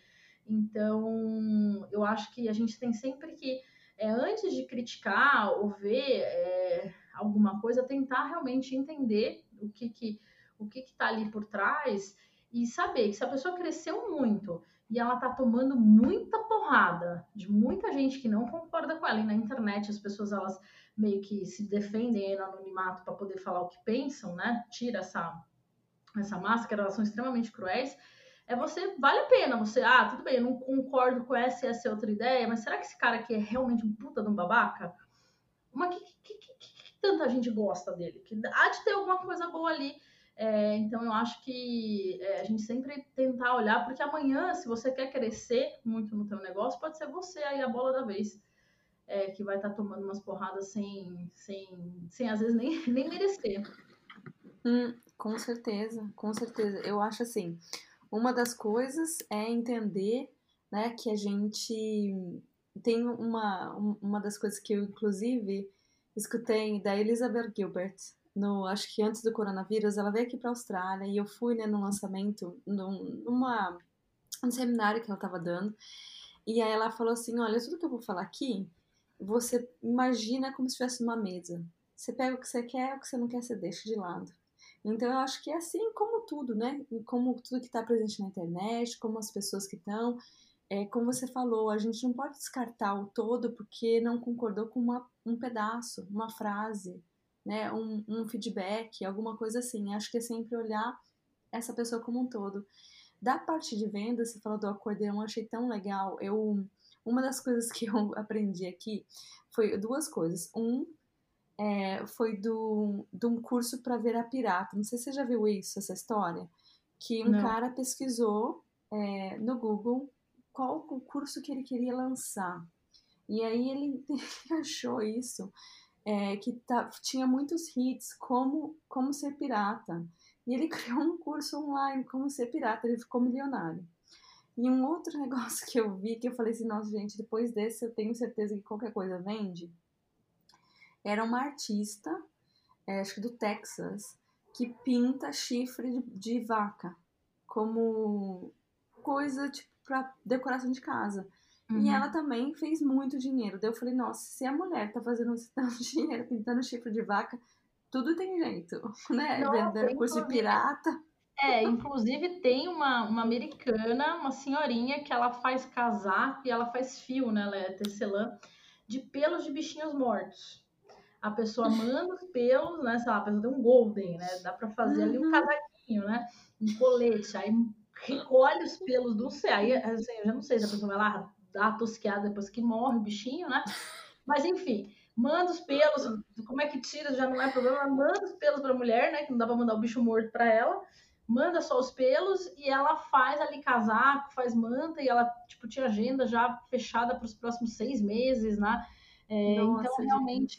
C: Então, eu acho que a gente tem sempre que, é, antes de criticar ou ver é, alguma coisa, tentar realmente entender o que que o que está ali por trás e saber que se a pessoa cresceu muito e ela tá tomando muita porrada de muita gente que não concorda com ela e na internet as pessoas elas meio que se defendem no anonimato para poder falar o que pensam, né? Tira essa essa máscara, elas são extremamente cruéis é você, vale a pena, você, ah, tudo bem, eu não concordo com essa e essa outra ideia, mas será que esse cara aqui é realmente um puta de um babaca? Mas que, que, que, que tanta gente gosta dele, que há de ter alguma coisa boa ali. É, então eu acho que é, a gente sempre tentar olhar, porque amanhã, se você quer crescer muito no teu negócio, pode ser você aí a bola da vez. É, que vai estar tá tomando umas porradas sem, sem, sem às vezes nem, nem merecer.
A: Hum, com certeza, com certeza. Eu acho assim, uma das coisas é entender, né, que a gente tem uma, uma das coisas que eu, inclusive, escutei da Elizabeth Gilbert, no, acho que antes do coronavírus, ela veio aqui para a Austrália e eu fui né, no lançamento, num, numa, um seminário que ela estava dando, e aí ela falou assim, olha, tudo que eu vou falar aqui, você imagina como se estivesse numa mesa. Você pega o que você quer, o que você não quer, você deixa de lado. Então eu acho que é assim como tudo, né? Como tudo que está presente na internet, como as pessoas que estão é, como você falou, a gente não pode descartar o todo porque não concordou com uma, um pedaço, uma frase, né, um, um feedback, alguma coisa assim. Acho que é sempre olhar essa pessoa como um todo. Da parte de venda, você falou do acordeão, eu achei tão legal. Eu, uma das coisas que eu aprendi aqui foi duas coisas. Um, é, foi do, de um curso para ver a pirata. Não sei se você já viu isso, essa história. Que um Não. cara pesquisou é, no Google qual o curso que ele queria lançar. E aí ele, achou isso, é, que tá, tinha muitos hits, como, como ser pirata. E ele criou um curso online, como ser pirata, ele ficou milionário. E um outro negócio que eu vi, que eu falei assim, nossa gente, depois desse eu tenho certeza que qualquer coisa vende, era uma artista, é, acho que do Texas, que pinta chifre de, de vaca como coisa, tipo, para decoração de casa. Uhum. E ela também fez muito dinheiro. Daí eu falei, nossa, se a mulher tá fazendo tanto dinheiro pintando chifre de vaca, tudo tem jeito, né? Vendendo curso de pirata.
C: É, inclusive tem uma, uma americana, uma senhorinha, que ela faz casaco e ela faz fio, né? Ela é tecelã, de pelos de bichinhos mortos. A pessoa manda os pelos, né? Sei lá, a pessoa tem um golden, né? Dá pra fazer uhum. ali um uhum. casaquinho, né? Um colete. Aí recolhe os pelos do céu. Aí, assim, eu já não sei se a pessoa vai lá dar a tosqueada depois que morre o bichinho, né? Mas enfim, manda os pelos, como é que tira já não é problema, manda os pelos para a mulher, né? Que não dá para mandar o bicho morto para ela. Manda só os pelos e ela faz ali casaco, faz manta e ela tipo tinha agenda já fechada para os próximos seis meses, né? É, Nossa, então realmente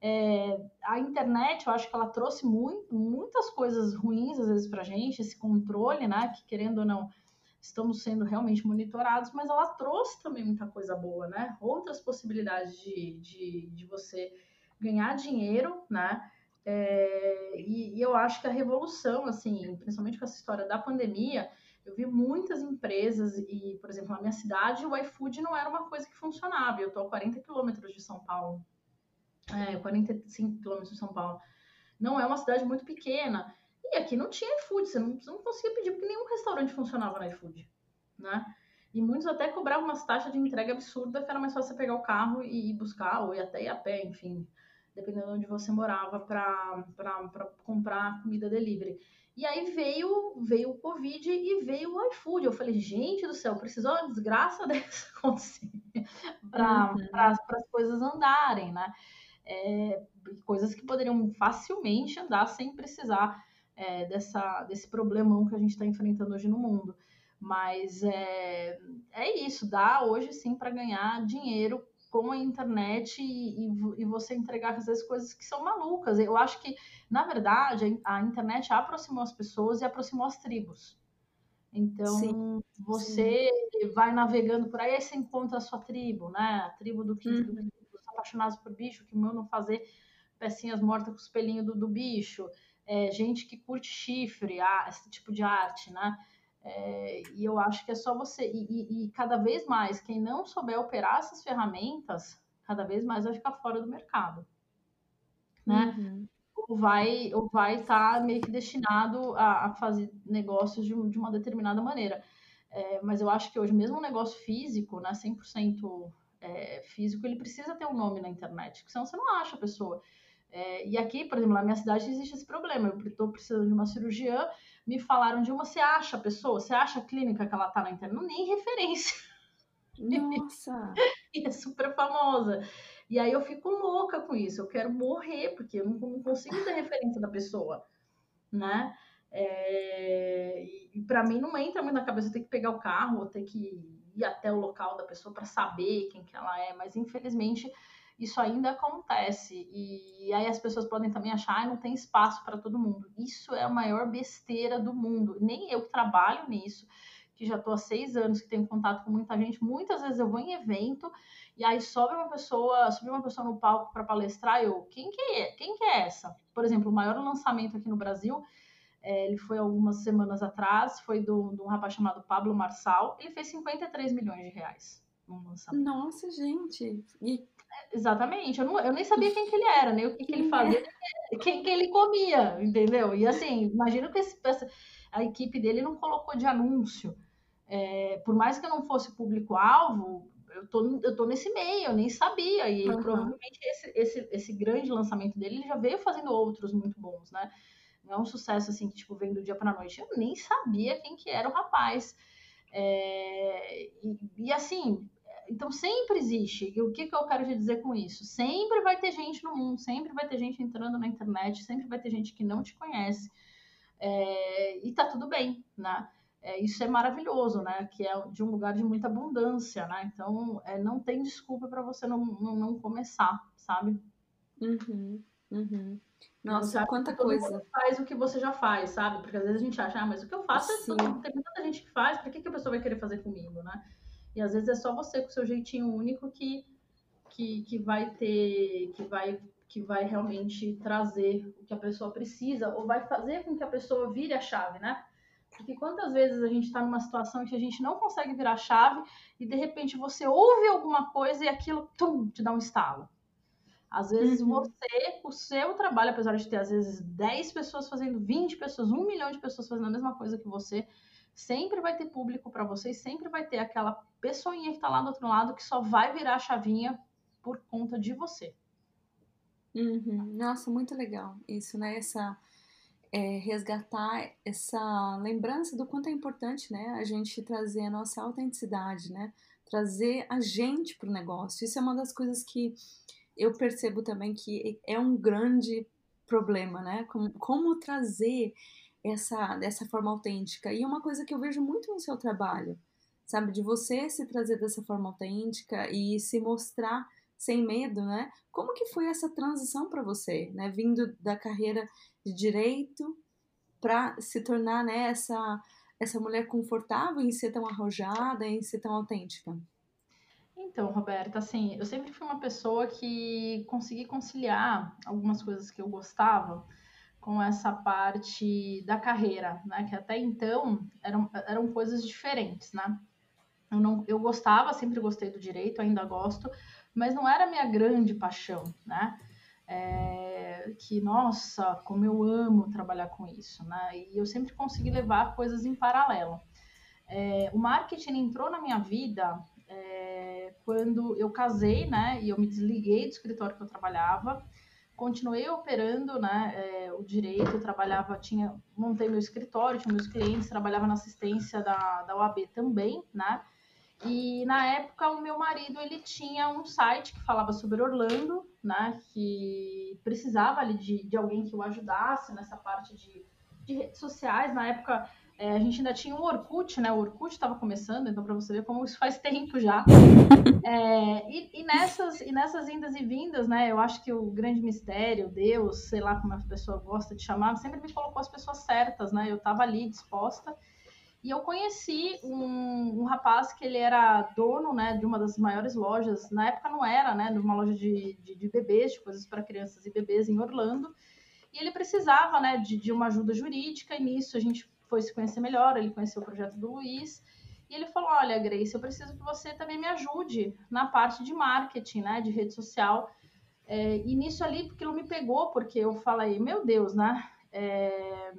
C: é, a internet, eu acho que ela trouxe muito, muitas coisas ruins, às vezes, para gente, esse controle, né? Que querendo ou não, estamos sendo realmente monitorados, mas ela trouxe também muita coisa boa, né? Outras possibilidades de, de, de você ganhar dinheiro, né? É, e, e, eu acho que a revolução, assim, principalmente com essa história da pandemia, eu vi muitas empresas e, por exemplo, na minha cidade, o iFood não era uma coisa que funcionava. Eu estou a 40 quilômetros de São Paulo é, 45 quilômetros de São Paulo. Não é uma cidade muito pequena. E aqui não tinha iFood, você não, você não conseguia pedir, porque nenhum restaurante funcionava no iFood, né? E muitos até cobravam umas taxas de entrega absurda, que era mais fácil você pegar o carro e ir buscar, ou ir até ir a pé, enfim, dependendo de onde você morava, para comprar comida delivery. E aí veio, veio o Covid e veio o iFood. Eu falei, gente do céu, precisou uma desgraça dessa acontecer para uhum. as coisas andarem, né? é, coisas que poderiam facilmente andar sem precisar é, dessa, desse problemão que a gente está enfrentando hoje no mundo. Mas é, é isso, dá hoje sim para ganhar dinheiro com a internet e, e, e, você entregar às vezes coisas que são malucas. Eu acho que, na verdade, a internet aproximou as pessoas e aproximou as tribos. Então, sim, você sim. vai navegando por aí, aí você encontra a sua tribo, né? A tribo do que, uhum. do apaixonados por bicho, que mandam fazer pecinhas mortas com os pelinhos do, do bicho, é, gente que curte chifre, ah, esse tipo de arte, né? É, e eu acho que é só você. E, e, e, cada vez mais, quem não souber operar essas ferramentas, cada vez mais vai ficar fora do mercado. Né? Uhum. Ou vai ou vai estar tá meio que destinado a, a fazer negócios de, de, uma determinada maneira. É, mas eu acho que hoje, mesmo um negócio físico, né, 100% é, físico, ele precisa ter um nome na internet, senão você não acha a pessoa. É, e aqui, por exemplo, na minha cidade existe esse problema. Eu estou precisando de uma cirurgiã, me falaram de uma, você acha a pessoa, você acha a clínica que ela está na internet? Não, nem referência.
A: Nossa!
C: e é super famosa. E aí eu fico louca com isso, eu quero morrer, porque eu não, não consigo ter referência da pessoa, né? É, e para mim não entra muito na cabeça ter que pegar o carro ou ter que ir até o local da pessoa para saber quem que ela é, mas infelizmente isso ainda acontece. E aí as pessoas podem também achar ah, não tem espaço para todo mundo. Isso é a maior besteira do mundo. Nem eu que trabalho nisso, que já estou há seis anos, que tenho contato com muita gente, muitas vezes eu vou em evento e aí sobe uma pessoa, sobe uma pessoa no palco para palestrar, eu, quem que é? Quem que é essa? Por exemplo, o maior lançamento aqui no Brasil, é, ele foi algumas semanas atrás, foi de um rapaz chamado Pablo Marçal, ele fez 53 milhões de reais
A: no lançamento. Nossa, gente!
C: E... Exatamente, eu, não, eu nem sabia quem que ele era, nem o que, que ele fazia, quem que ele comia, entendeu? E assim, imagino que esse, a equipe dele não colocou de anúncio. É, por mais que eu não fosse público-alvo, eu tô, eu tô nesse meio, eu nem sabia. E uhum. provavelmente esse, esse, esse grande lançamento dele ele já veio fazendo outros muito bons, né? Não é um sucesso assim que tipo, vem do dia para noite. Eu nem sabia quem que era o rapaz. É, e, e, assim, então sempre existe. E o que, que eu quero te dizer com isso? Sempre vai ter gente no mundo, sempre vai ter gente entrando na internet, sempre vai ter gente que não te conhece. É, e tá tudo bem, né? É, isso é maravilhoso, né? Que é de um lugar de muita abundância, né? Então, é, não tem desculpa para você não, não, não, começar, sabe?
A: Uhum, uhum. Nossa, quanta coisa.
C: faz o que você já faz, sabe? Porque às vezes a gente acha, ah, mas o que eu faço é Sim. tem muita gente que faz, por que, que a pessoa vai querer fazer comigo, né? E às vezes é só você com o seu jeitinho único que, que, que vai ter, que vai, que vai realmente trazer o que a pessoa precisa, ou vai fazer com que a pessoa vire a chave, né? Porque quantas vezes a gente está numa situação em que a gente não consegue virar a chave e de repente você ouve alguma coisa e aquilo tum, te dá um estalo. Às vezes uhum. você, o seu trabalho, apesar de ter às vezes 10 pessoas fazendo, 20 pessoas, 1 milhão de pessoas fazendo a mesma coisa que você, sempre vai ter público para você e sempre vai ter aquela pessoinha que está lá do outro lado que só vai virar a chavinha por conta de você.
A: Uhum. Nossa, muito legal isso, né? Essa é, resgatar essa lembrança do quanto é importante, né, a gente trazer a nossa autenticidade, né, trazer a gente para o negócio. Isso é uma das coisas que eu percebo também que é um grande problema, né, como, como trazer essa dessa forma autêntica. E é uma coisa que eu vejo muito no seu trabalho, sabe, de você se trazer dessa forma autêntica e se mostrar sem medo, né? Como que foi essa transição para você, né? Vindo da carreira de direito para se tornar né, essa, essa mulher confortável em ser tão arrojada, em ser tão autêntica?
C: Então, Roberta, assim, eu sempre fui uma pessoa que consegui conciliar algumas coisas que eu gostava com essa parte da carreira, né? Que até então eram, eram coisas diferentes, né? Eu, não, eu gostava, sempre gostei do direito, ainda gosto, mas não era minha grande paixão, né? É, que, nossa, como eu amo trabalhar com isso, né? E eu sempre consegui levar coisas em paralelo. É, o marketing entrou na minha vida é, quando eu casei, né? E eu me desliguei do escritório que eu trabalhava, continuei operando, né? É, o direito, trabalhava, tinha, montei meu escritório, tinha meus clientes, trabalhava na assistência da, da OAB também, né? E na época o meu marido ele tinha um site que falava sobre Orlando, né? Que precisava ali de, de alguém que o ajudasse nessa parte de, de redes sociais. Na época é, a gente ainda tinha o Orkut, né? O Orkut estava começando, então para você ver como isso faz tempo já. É, e, e, nessas, e nessas indas e vindas, né? Eu acho que o grande mistério, Deus, sei lá como a pessoa gosta de chamar, sempre me colocou as pessoas certas, né? Eu estava ali disposta. E eu conheci um, um, rapaz que ele era dono, né, de uma das maiores lojas, na época não era, né, de uma loja de, de, de bebês, de coisas para crianças e bebês em Orlando. E ele precisava, né, de, de uma ajuda jurídica, e nisso a gente foi se conhecer melhor, ele conheceu o projeto do Luiz, e ele falou, olha, Grace, eu preciso que você também me ajude na parte de marketing, né, de rede social. É, e nisso ali, aquilo me pegou, porque eu falei, meu Deus, né, é,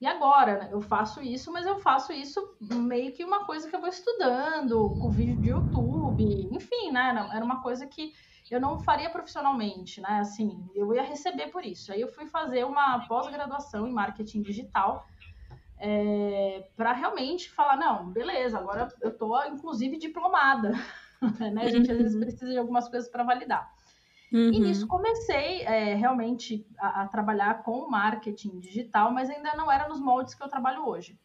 C: e agora, né, eu faço isso, mas eu faço isso meio que uma coisa que eu vou estudando, com vídeo de YouTube, enfim, né? Era uma coisa que eu não faria profissionalmente, né? Assim, eu ia receber por isso. Aí eu fui fazer uma pós-graduação em marketing digital é, para realmente falar, não, beleza, agora eu tô inclusive diplomada, né? A gente às vezes uhum. precisa de algumas coisas para validar. Uhum. E nisso comecei é, realmente a, a, trabalhar com marketing digital, mas ainda não era nos moldes que eu trabalho hoje.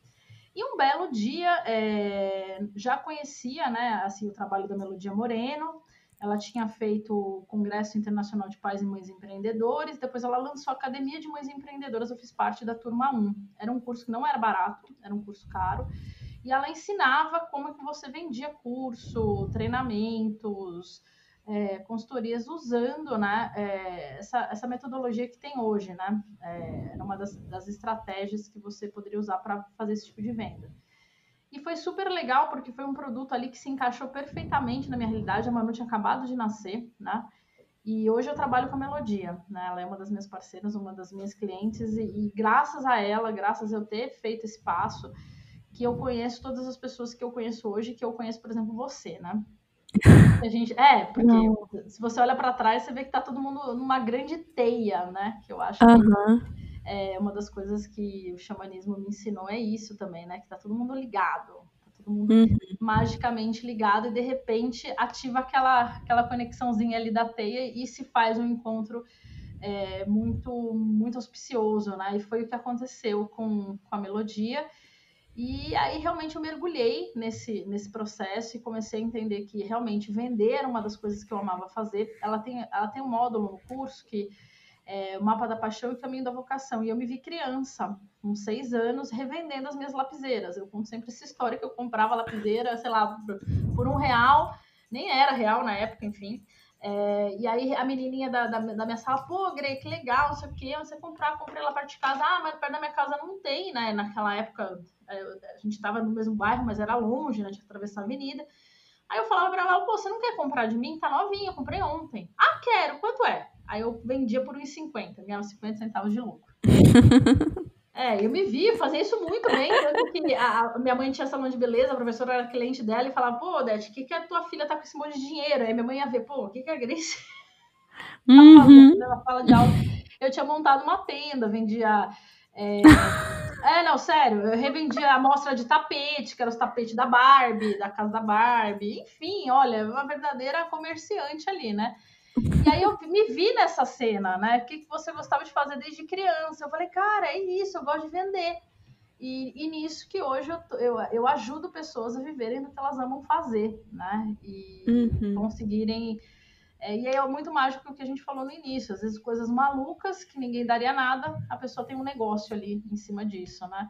C: E um belo dia, é, já conhecia né, assim, o trabalho da Melodia Moreno, ela tinha feito o Congresso Internacional de Pais e Mães Empreendedores, depois ela lançou a Academia de Mães Empreendedoras, eu fiz parte da turma 1. Era um curso que não era barato, era um curso caro, e ela ensinava como é que você vendia curso, treinamentos, é, consultorias usando né, é, essa, essa metodologia que tem hoje, né? É, era uma das, das estratégias que você poderia usar para fazer esse tipo de venda. E foi super legal porque foi um produto ali que se encaixou perfeitamente na minha realidade. A Manu tinha acabado de nascer, né? E hoje eu trabalho com a Melodia, né? Ela é uma das minhas parceiras, uma das minhas clientes, e, e, graças a ela, graças a eu ter feito esse passo, que eu conheço todas as pessoas que eu conheço hoje, que eu conheço, por exemplo, você, né? A gente, é, porque Não. se você olha para trás, você vê que tá todo mundo numa grande teia, né? Que eu acho uhum. É uma das coisas que o xamanismo me ensinou é isso também, né? Que tá todo mundo ligado, tá todo mundo uhum. magicamente ligado e de repente ativa aquela, aquela conexãozinha ali da teia e se faz um encontro é, muito muito auspicioso, né? E foi o que aconteceu com, com a melodia. E aí realmente eu mergulhei nesse, nesse processo e comecei a entender que realmente vender era uma das coisas que eu amava fazer. Ela tem, ela tem um módulo no curso que é o mapa da paixão e o caminho da vocação. E eu me vi criança, com seis anos, revendendo as minhas lapiseiras. Eu conto sempre essa história que eu comprava lapiseira, sei lá, por um real, nem era real na época, enfim. É, e aí a menininha da, da, da, minha sala, pô, Grey, que legal, não sei o quê, você comprar, comprei lá perto de casa. Ah, mas perto da minha casa não tem, né? Naquela época é, a gente estava no mesmo bairro, mas era longe, né? Tinha que atravessar a avenida. Aí eu falava pra ela, pô, você não quer comprar de mim? Tá novinha, comprei ontem. Ah, quero, quanto é? Aí eu vendia por 1,50, ganhava 50 centavos de lucro. É, eu me vi fazer isso muito bem. Tanto que a, a, minha mãe tinha salão de beleza, a professora era cliente dela e falava, pô, Odete, o que, que a tua filha tá com esse monte de dinheiro? Aí minha mãe ia ver, pô, o que, que a Grace uhum. ela fala de algo. Eu tinha montado uma tenda, vendia. É... é, não, sério, eu revendia a amostra de tapete, que era os tapetes da Barbie, da casa da Barbie, enfim, olha, uma verdadeira comerciante ali, né? E aí eu me vi nessa cena, né? O que você gostava de fazer desde criança? Eu falei, cara, é isso, eu gosto de vender. E, e nisso que hoje eu, eu, eu, ajudo pessoas a viverem do que elas amam fazer, né? E uhum. conseguirem. É, e aí é muito mágico o que a gente falou no início. Às vezes coisas malucas que ninguém daria nada, a pessoa tem um negócio ali em cima disso, né?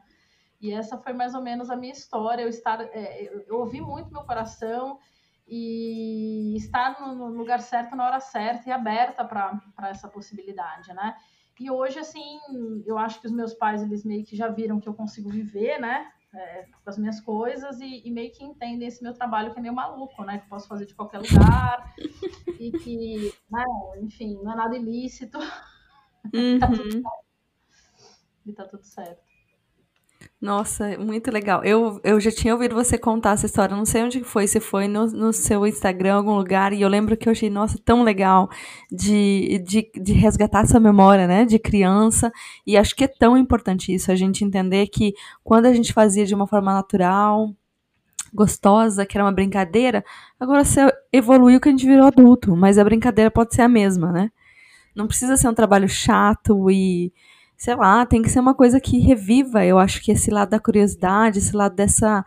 C: E essa foi mais ou menos a minha história. Eu estar, é, eu ouvi muito meu coração e estar no lugar certo na hora certa e aberta para essa possibilidade, né? E hoje, assim, eu acho que os meus pais, eles meio que já viram que eu consigo viver, né? É, com as minhas coisas e, e, meio que entendem esse meu trabalho que é meio maluco, né? Que eu posso fazer de qualquer lugar e que, né? enfim, não é nada ilícito. Uhum. tá tudo certo. E tá tudo certo.
A: Nossa, muito legal. Eu, eu já tinha ouvido você contar essa história, não sei onde foi, se foi no, no seu Instagram, algum lugar, e eu lembro que eu achei, nossa, tão legal de, de, de resgatar essa memória, né, de criança, e acho que é tão importante isso, a gente entender que quando a gente fazia de uma forma natural, gostosa, que era uma brincadeira, agora você evoluiu que a gente virou adulto, mas a brincadeira pode ser a mesma, né? Não precisa ser um trabalho chato e sei lá, tem que ser uma coisa que reviva, eu acho que esse lado da curiosidade, esse lado dessa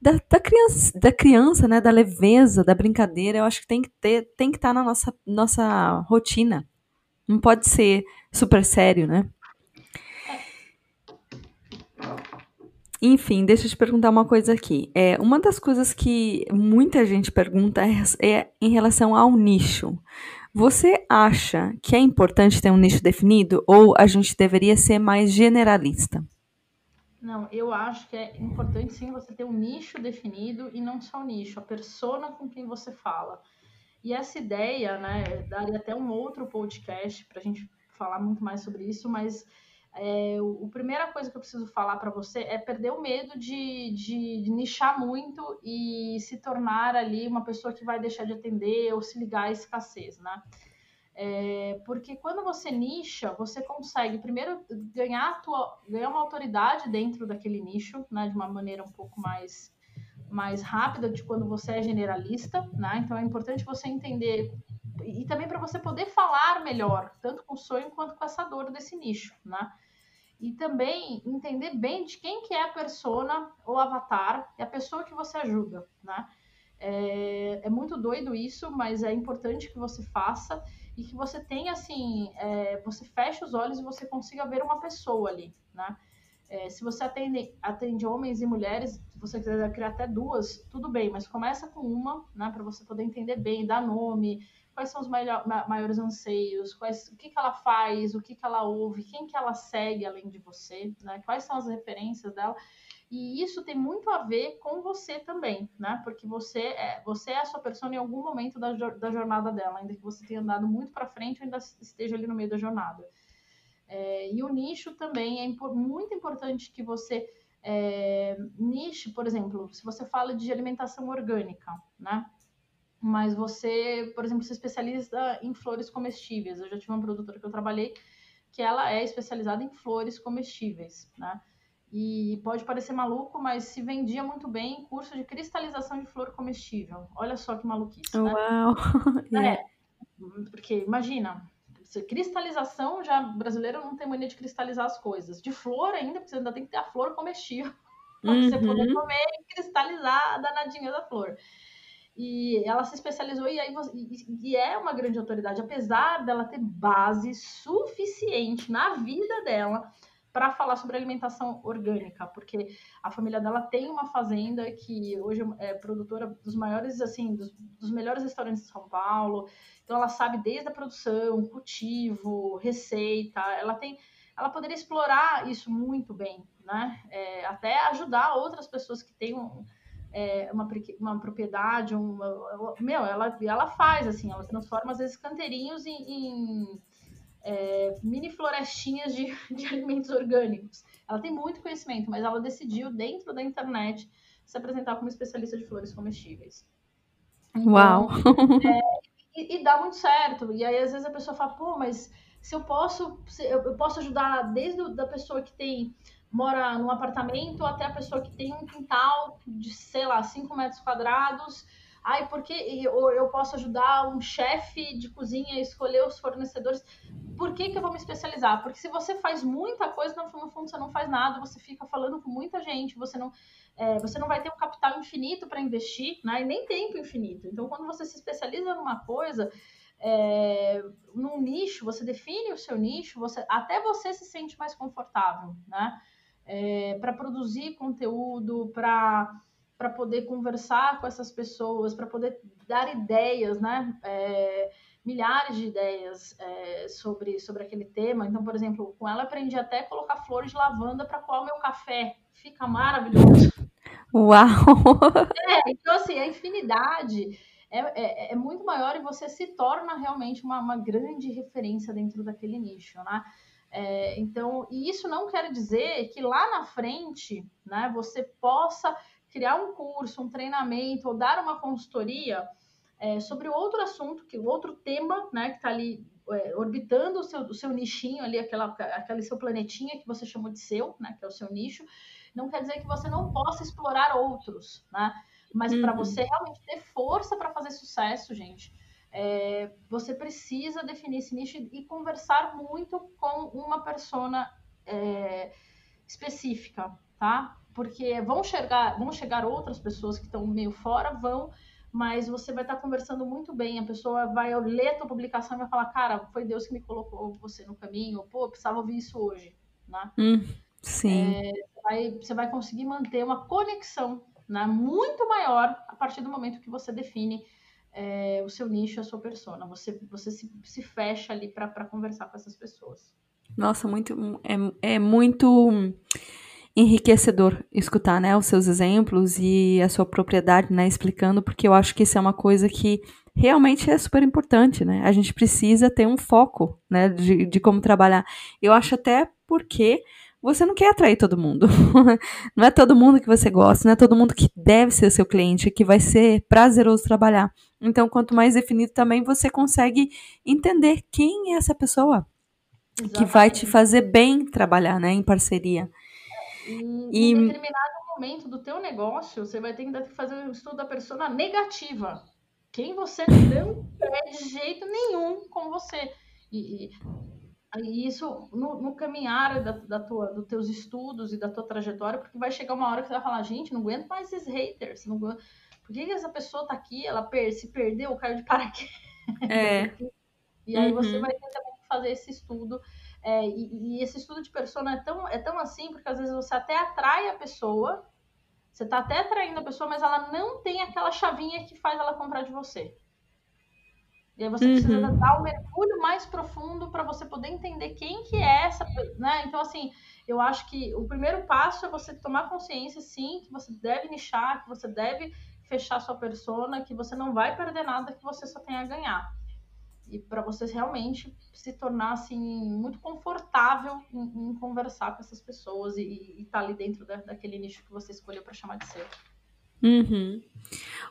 A: da, da, criança, da criança, né, da leveza, da brincadeira, eu acho que tem que ter, tem que estar tá na nossa nossa rotina. Não pode ser super sério, né? Enfim, deixa eu te perguntar uma coisa aqui. É, uma das coisas que muita gente pergunta é, é em relação ao nicho. Você acha que é importante ter um nicho definido ou a gente deveria ser mais generalista?
C: Não, eu acho que é importante sim você ter um nicho definido e não só o nicho, a persona com quem você fala. E essa ideia, né, daria até um outro podcast para a gente falar muito mais sobre isso, mas é, o, a primeira coisa que eu preciso falar para você é perder o medo de, de, de, nichar muito e se tornar ali uma pessoa que vai deixar de atender ou se ligar à escassez, né? É, porque quando você nicha, você consegue primeiro ganhar, tua, ganhar uma autoridade dentro daquele nicho, né, de uma maneira um pouco mais mais rápida de quando você é generalista, né? Então é importante você entender e também para você poder falar melhor, tanto com o sonho quanto com essa dor desse nicho, né? E também entender bem de quem que é a persona ou avatar, é a pessoa que você ajuda, né? É, é, muito doido isso, mas é importante que você faça e que você tenha assim, é, você feche os olhos e você consiga ver uma pessoa ali, né? É, se você atende, atende homens e mulheres, se você quiser criar até duas, tudo bem, mas começa com uma, né, para você poder entender bem, dar nome, quais são os maior, maiores anseios, quais, o que, que ela faz, o que, que ela ouve, quem que ela segue além de você, né, quais são as referências dela. E isso tem muito a ver com você também, né? Porque você é, você é a sua pessoa em algum momento da, da jornada dela, ainda que você tenha andado muito para frente ou ainda esteja ali no meio da jornada. É, e o nicho também é muito importante que você é, niche, por exemplo, se você fala de alimentação orgânica, né? Mas você, por exemplo, se especializa em flores comestíveis. Eu já tive uma produtora que eu trabalhei que ela é especializada em flores comestíveis, né? E pode parecer maluco, mas se vendia muito bem curso de cristalização de flor comestível. Olha só que maluquice, né?
B: Uau!
C: É, porque imagina, cristalização já brasileiro não tem mania de cristalizar as coisas. De flor ainda, porque você ainda tem que ter a flor comestível para uhum. você poder comer e cristalizar a danadinha da flor. E ela se especializou e, aí, e, e é uma grande autoridade, apesar dela ter base suficiente na vida dela para falar sobre alimentação orgânica, porque a família dela tem uma fazenda que hoje é produtora dos maiores, assim, dos, dos, melhores restaurantes de São Paulo. Então ela sabe desde a produção, cultivo, receita. Ela tem, ela poderia explorar isso muito bem, né? É, até ajudar outras pessoas que têm um, é, uma, uma propriedade, uma, meu, ela, ela faz assim, ela transforma às vezes canteirinhos em, em é, mini florestinhas de, de alimentos orgânicos. Ela tem muito conhecimento, mas ela decidiu, dentro da internet, se apresentar como especialista de flores comestíveis.
B: Então, Uau!
C: É, e, e, dá muito certo. E aí, às vezes, a pessoa fala, pô, mas se eu posso, se eu, eu, posso ajudar desde a da pessoa que tem mora num apartamento até a pessoa que tem um quintal de, sei lá, 5 metros quadrados Ai, porque eu, eu posso ajudar um chefe de cozinha a escolher os fornecedores. Por que, que eu vou me especializar? Porque se você faz muita coisa, no fundo, você não faz nada, você fica falando com muita gente, você não, é, você não vai ter um capital infinito para investir, né? E nem tempo infinito. Então, quando você se especializa numa coisa, é, num nicho, você define o seu nicho, você, até você se sente mais confortável, né? É, para produzir conteúdo, para para poder conversar com essas pessoas, para poder dar ideias, né? É, milhares de ideias é, sobre, sobre aquele tema. Então, por exemplo, com ela aprendi até a colocar flores de lavanda para coar o meu café. Fica maravilhoso.
B: Uau!
C: É, então, assim, a infinidade é, é, é, muito maior e você se torna realmente uma, uma grande referência dentro daquele nicho, né? É, então, e isso não quer dizer que lá na frente, né, você possa criar um curso, um treinamento ou dar uma consultoria é, sobre outro assunto, que outro tema, né, que está ali é, orbitando o seu, o seu nichinho ali, aquela, aquele seu planetinha que você chamou de seu, né, que é o seu nicho, não quer dizer que você não possa explorar outros, né? Mas uhum. para você realmente ter força para fazer sucesso, gente, é, você precisa definir esse nicho e conversar muito com uma persona é, específica, tá? porque vão chegar, vão chegar outras pessoas que estão meio fora, vão, mas você vai estar conversando muito bem. A pessoa vai ler a tua publicação e vai falar, cara, foi Deus que me colocou você no caminho, pô, precisava ouvir isso hoje, né?
B: Hum, sim.
C: É, vai, você vai conseguir manter uma conexão né, muito maior a partir do momento que você define é, o seu nicho, a sua persona. Você, você se, se fecha ali para conversar com essas pessoas.
B: Nossa, muito é, é muito enriquecedor escutar, né, os seus exemplos e a sua propriedade, né, explicando, porque eu acho que isso é uma coisa que realmente é super importante, né? A gente precisa ter um foco, né, de, de como trabalhar. Eu acho até porque você não quer atrair todo mundo. não é todo mundo que você gosta, não é todo mundo que deve ser seu cliente, que vai ser prazeroso trabalhar. Então, quanto mais definido também, você consegue entender quem é essa pessoa Exatamente. que vai te fazer bem trabalhar, né, em parceria.
C: E, e... em determinado momento do teu negócio, você vai ter que fazer um estudo da persona negativa. Quem você não quer de jeito nenhum com você. E, e, e isso no, no caminhar da, da tua, dos teus estudos e da tua trajetória, porque vai chegar uma hora que você vai falar, gente, não aguento mais esses haters. Não aguento... Por que, que essa pessoa tá aqui? Ela per se perdeu, caiu de paraquedas.
A: É.
C: e aí uhum. você vai ter também que fazer esse estudo é, e, e, esse estudo de persona é tão, é tão assim, porque às vezes você até atrai a pessoa, você está até atraindo a pessoa, mas ela não tem aquela chavinha que faz ela comprar de você. E aí você uhum. precisa dar um mergulho mais profundo para você poder entender quem que é essa, né? Então, assim, eu acho que o primeiro passo é você tomar consciência, sim, que você deve nichar, que você deve fechar sua persona, que você não vai perder nada, que você só tem a ganhar e para você realmente se tornar assim muito confortável em, em conversar com essas pessoas e estar tá ali dentro da, daquele nicho que você escolheu para chamar de seu.
A: Uhum.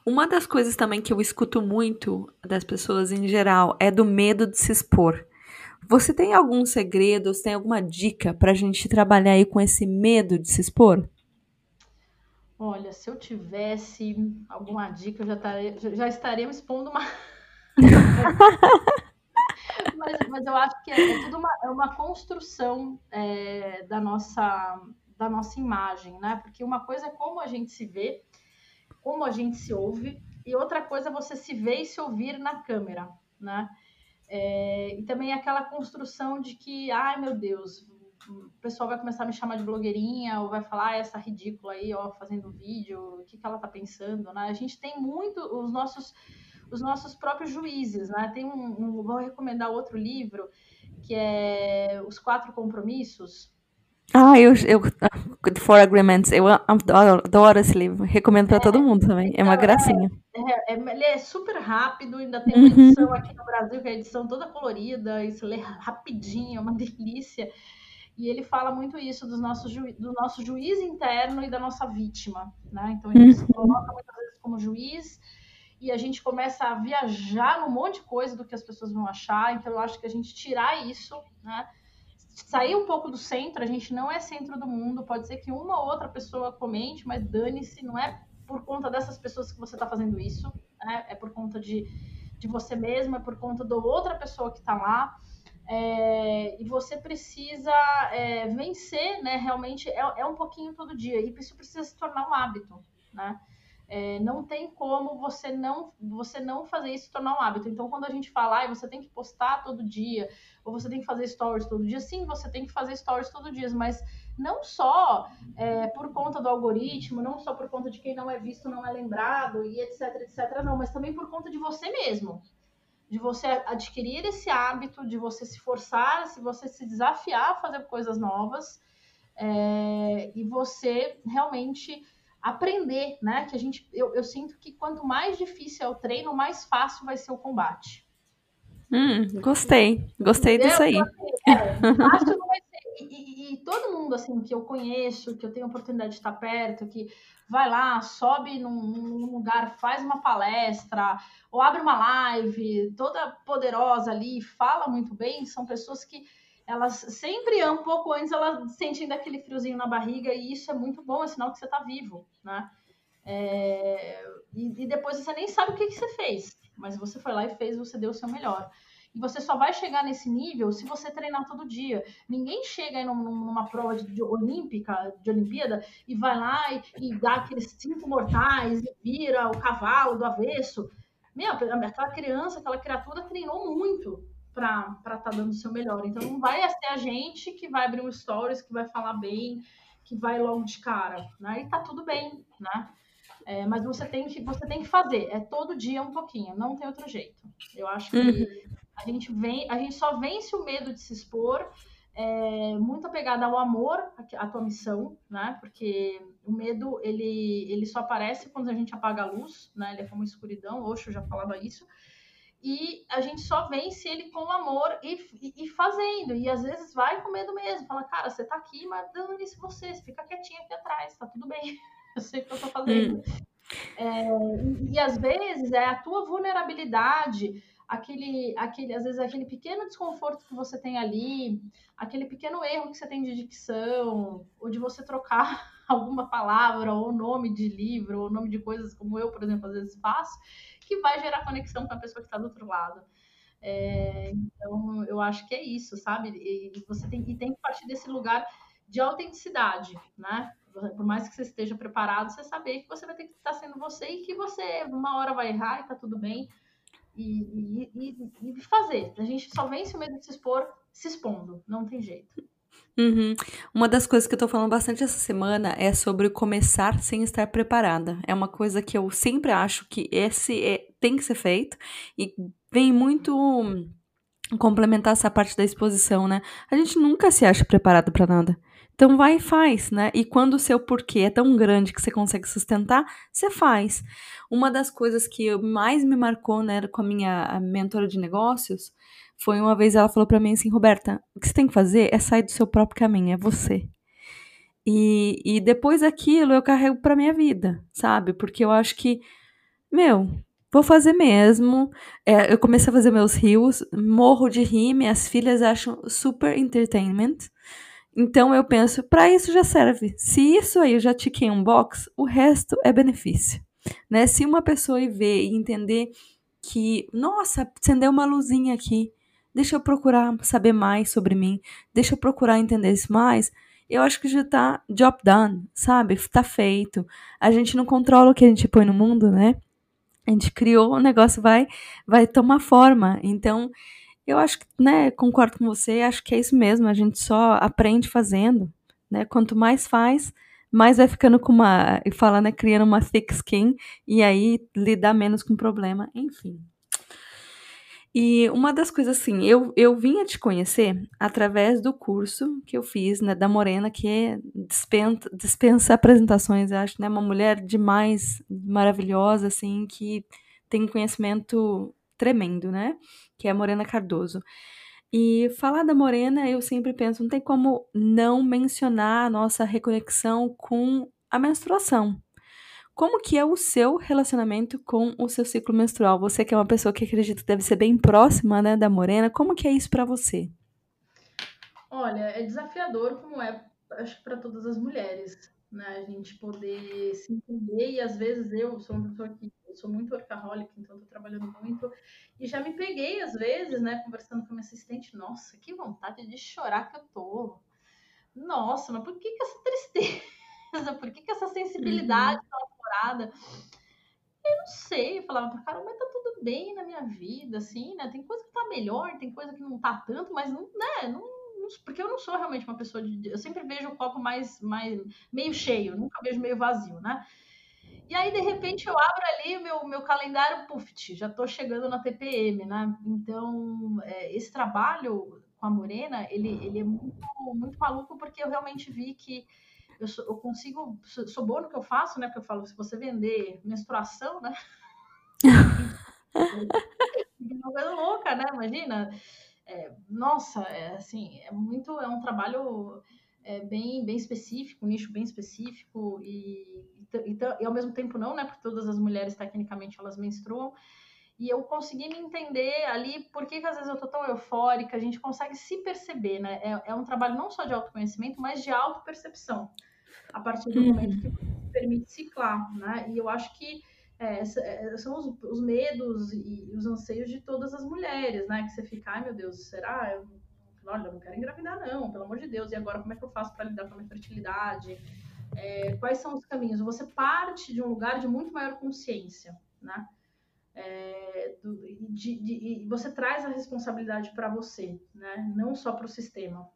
A: Uma das coisas também que eu escuto muito das pessoas em geral é do medo de se expor. Você tem algum segredo, você tem alguma dica para a gente trabalhar aí com esse medo de se expor?
C: Olha, se eu tivesse alguma dica, eu já, estaria, já estaria me expondo mais. mas, mas, eu acho que é, é tudo uma, é uma construção é, da, nossa, da nossa imagem, né? Porque uma coisa é como a gente se vê, como a gente se ouve, e outra coisa é você se ver e se ouvir na câmera, né? É, e também aquela construção de que, ai meu Deus, o pessoal vai começar a me chamar de blogueirinha ou vai falar ah, essa ridícula aí, ó, fazendo vídeo, o que, que ela tá pensando, né? A gente tem muito os nossos os nossos próprios juízes, né? Tem um, um, vou recomendar outro livro que é Os Quatro Compromissos.
A: Ah, eu, eu The Four Agreements, eu adoro esse livro, recomendo para é, todo mundo também, é uma então, gracinha.
C: É, é, ele é super rápido, ainda tem uma uhum. edição aqui no Brasil que é a edição toda colorida, isso lê rapidinho, é uma delícia. E ele fala muito isso dos nossos do nosso juiz interno e da nossa vítima, né? Então a gente uhum. se coloca muitas vezes como juiz e a gente começa a viajar num monte de coisa do que as pessoas vão achar. Então, eu acho que a gente tirar isso, né? Sair um pouco do centro, a gente não é centro do mundo. Pode ser que uma ou outra pessoa comente, mas dane-se, não é por conta dessas pessoas que você está fazendo isso, né? É por conta de, de você mesmo, é por conta da outra pessoa que está lá. É, e você precisa é, vencer, né? Realmente é, é um pouquinho todo dia. E isso precisa se tornar um hábito, né? É, não tem como você não você não fazer isso tornar um hábito. Então, quando a gente fala, ah, você tem que postar todo dia, ou você tem que fazer stories todo dia, sim, você tem que fazer stories todo dia, mas não só é, por conta do algoritmo, não só por conta de quem não é visto, não é lembrado, e etc, etc, não, mas também por conta de você mesmo. De você adquirir esse hábito, de você se forçar, se você se desafiar a fazer coisas novas, é, e você realmente aprender, né? Que a gente, eu, eu sinto que quanto mais difícil é o treino, mais fácil vai ser o combate.
A: Hum, gostei, gostei Entendeu? disso aí.
C: É, fácil não vai. E, e, todo mundo assim que eu conheço, que eu tenho oportunidade de estar perto, que vai lá, sobe num, num lugar, faz uma palestra ou abre uma live, toda poderosa ali, fala muito bem, são pessoas que elas sempre um pouco antes elas sentem daquele friozinho na barriga e isso é muito bom, é sinal que você está vivo, né? É, e, e, depois você nem sabe o que, que você fez, mas você foi lá e fez, você deu o seu melhor. E você só vai chegar nesse nível se você treinar todo dia. Ninguém chega aí numa prova de, de olímpica, de Olimpíada, e vai lá e, e dá aqueles cinco mortais e vira o cavalo do avesso. Meu, aquela criança, aquela criatura treinou muito para estar tá dando o seu melhor. Então não vai ser a gente que vai abrir um stories, que vai falar bem, que vai logo de cara, né? E tá tudo bem, né? É, mas você tem que você tem que fazer, é todo dia um pouquinho, não tem outro jeito. Eu acho que uhum. A gente vem, a gente só vence o medo de se expor, é, muito apegada ao amor, à tua missão, né? Porque o medo ele ele só aparece quando a gente apaga a luz, né? Ele é como escuridão, Oxo já falava isso e a gente só vence ele com amor e, e, e, fazendo. E às vezes vai com medo mesmo. Fala, cara, você tá aqui, mas dando isso você, você fica quietinho aqui atrás, tá tudo bem. Eu sei o que eu tô fazendo. Hum. É, e, e, às vezes é a tua vulnerabilidade, aquele, aquele, às vezes aquele pequeno desconforto que você tem ali, aquele pequeno erro que você tem de dicção, ou de você trocar alguma palavra, ou nome de livro, ou nome de coisas como eu, por exemplo, às vezes faço, que vai gerar conexão com a pessoa que está do outro lado. É, então, eu acho que é isso, sabe? E você tem, e tem que partir desse lugar de autenticidade, né? Por mais que você esteja preparado, você saber que você vai ter que estar sendo você e que você uma hora vai errar e tá tudo bem. E, e, e fazer. A gente só vence o medo de se expor se expondo, não tem jeito.
A: Uhum. Uma das coisas que eu tô falando bastante essa semana é sobre começar sem estar preparada. É uma coisa que eu sempre acho que esse é, tem que ser feito e vem muito complementar essa parte da exposição, né? A gente nunca se acha preparado para nada. Então vai e faz, né? E quando o seu porquê é tão grande que você consegue sustentar, você faz. Uma das coisas que mais me marcou, né, com a minha mentora de negócios, foi uma vez ela falou para mim assim, Roberta, o que você tem que fazer é sair do seu próprio caminho, é você. E, e depois daquilo eu carrego para minha vida, sabe? Porque eu acho que, meu, vou fazer mesmo. É, eu comecei a fazer meus rios, morro de rir, minhas filhas acham super entertainment. Então eu penso, para isso já serve. Se isso aí eu já tiquei um box, o resto é benefício. Né? Se uma pessoa ver e entender que, nossa, acendeu uma luzinha aqui, deixa eu procurar saber mais sobre mim, deixa eu procurar entender isso mais, eu acho que já tá job done, sabe? Tá feito. A gente não controla o que a gente põe no mundo, né? A gente criou, o negócio vai vai tomar forma. Então, eu acho que, né, concordo com você, acho que é isso mesmo, a gente só aprende fazendo, né? Quanto mais faz, mais vai ficando com uma, fala, né, criando uma thick skin e aí lidar menos com o problema, enfim. E uma das coisas assim, eu, eu vim a te conhecer através do curso que eu fiz, né, da Morena, que é dispensa, dispensa apresentações, eu acho, né, uma mulher demais, maravilhosa, assim, que tem conhecimento tremendo, né, que é a Morena Cardoso. E falar da Morena, eu sempre penso, não tem como não mencionar a nossa reconexão com a menstruação, como que é o seu relacionamento com o seu ciclo menstrual? Você que é uma pessoa que acredita deve ser bem próxima, né, da Morena, como que é isso para você?
C: Olha, é desafiador como é, acho que para todas as mulheres, né, a gente poder se entender e às vezes eu sou uma pessoa que eu sou muito workaholic, então estou trabalhando muito e já me peguei às vezes, né, conversando com a minha assistente, nossa, que vontade de chorar que eu tô. Nossa, mas por que que essa tristeza? Por que que essa sensibilidade uhum namorada. Eu não sei, eu falava pra cara, mas tá tudo bem na minha vida, assim, né? Tem coisa que tá melhor, tem coisa que não tá tanto, mas não, né? Não, porque eu não sou realmente uma pessoa de. Eu sempre vejo o copo mais, mais meio cheio, nunca vejo meio vazio, né? E aí, de repente, eu abro ali meu, meu calendário, puf, já tô chegando na TPM, né? Então, é, esse trabalho com a Morena, ele, ele é muito, muito maluco, porque eu realmente vi que eu, sou, eu consigo, sou, sou boa no que eu faço, né? Porque eu falo, se você vender menstruação, né? é uma coisa louca, né? Imagina. É, nossa, é, assim, é muito, é um trabalho é, bem, bem específico, um nicho bem específico e, e, e, ao mesmo tempo não, né? Porque todas as mulheres tecnicamente elas menstruam. E eu consegui me entender ali por que, que às vezes eu tô tão eufórica, a gente consegue se perceber, né? É, é um trabalho não só de autoconhecimento, mas de autopercepção a partir do momento que permite ciclar, né? E eu acho que é, é, são os, os, medos e os anseios de todas as mulheres, né? Que você fica, ai meu Deus, será? Eu, olha, eu não quero engravidar, não, pelo amor de Deus. E agora como é que eu faço para lidar com a minha fertilidade? É, quais são os caminhos? Você parte de um lugar de muito maior consciência, né? É, do, de, de, você traz a responsabilidade para você, né? Não só para o sistema.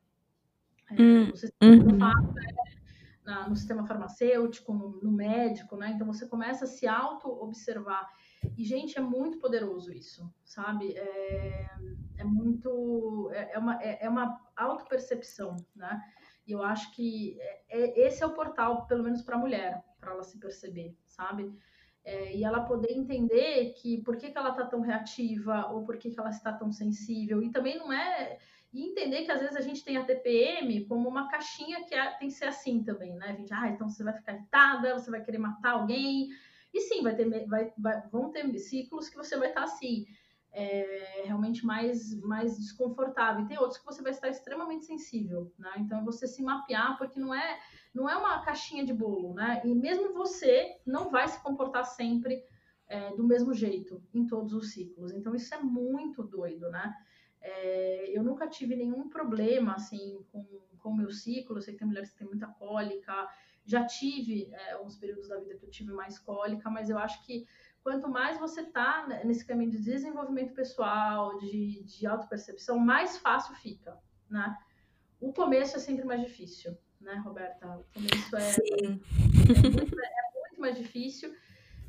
C: É, hum, o sistema uhum. fato é na, no sistema farmacêutico, no, no, médico, né? Então você começa a se auto-observar. E, gente, é muito poderoso isso, sabe? É, é muito. É, é uma, é, é uma auto-percepção, né? E eu acho que é, é esse é o portal, pelo menos para a mulher, para ela se perceber, sabe? É, e ela poder entender que por que, que ela está tão reativa ou por que, que ela está tão sensível. E também não é e entender que às vezes a gente tem a TPM como uma caixinha que é, tem que ser assim também, né? A gente, ah, então você vai ficar irritada, você vai querer matar alguém. E sim, vai ter, vai, vai, vão ter ciclos que você vai estar assim. é, realmente mais, mais desconfortável. E tem outros que você vai estar extremamente sensível, né? Então é você se mapear, porque não é, não é uma caixinha de bolo, né? E mesmo você não vai se comportar sempre é, do mesmo jeito em todos os ciclos. Então isso é muito doido, né? É, eu nunca tive nenhum problema assim com o meu ciclo. Eu sei que tem mulheres que têm muita cólica. Já tive é, uns períodos da vida que eu tive mais cólica, mas eu acho que quanto mais você está nesse caminho de desenvolvimento pessoal, de, de autopercepção, mais fácil fica, né? O começo é sempre mais difícil, né, Roberta? O começo é, é muito, é, muito, mais difícil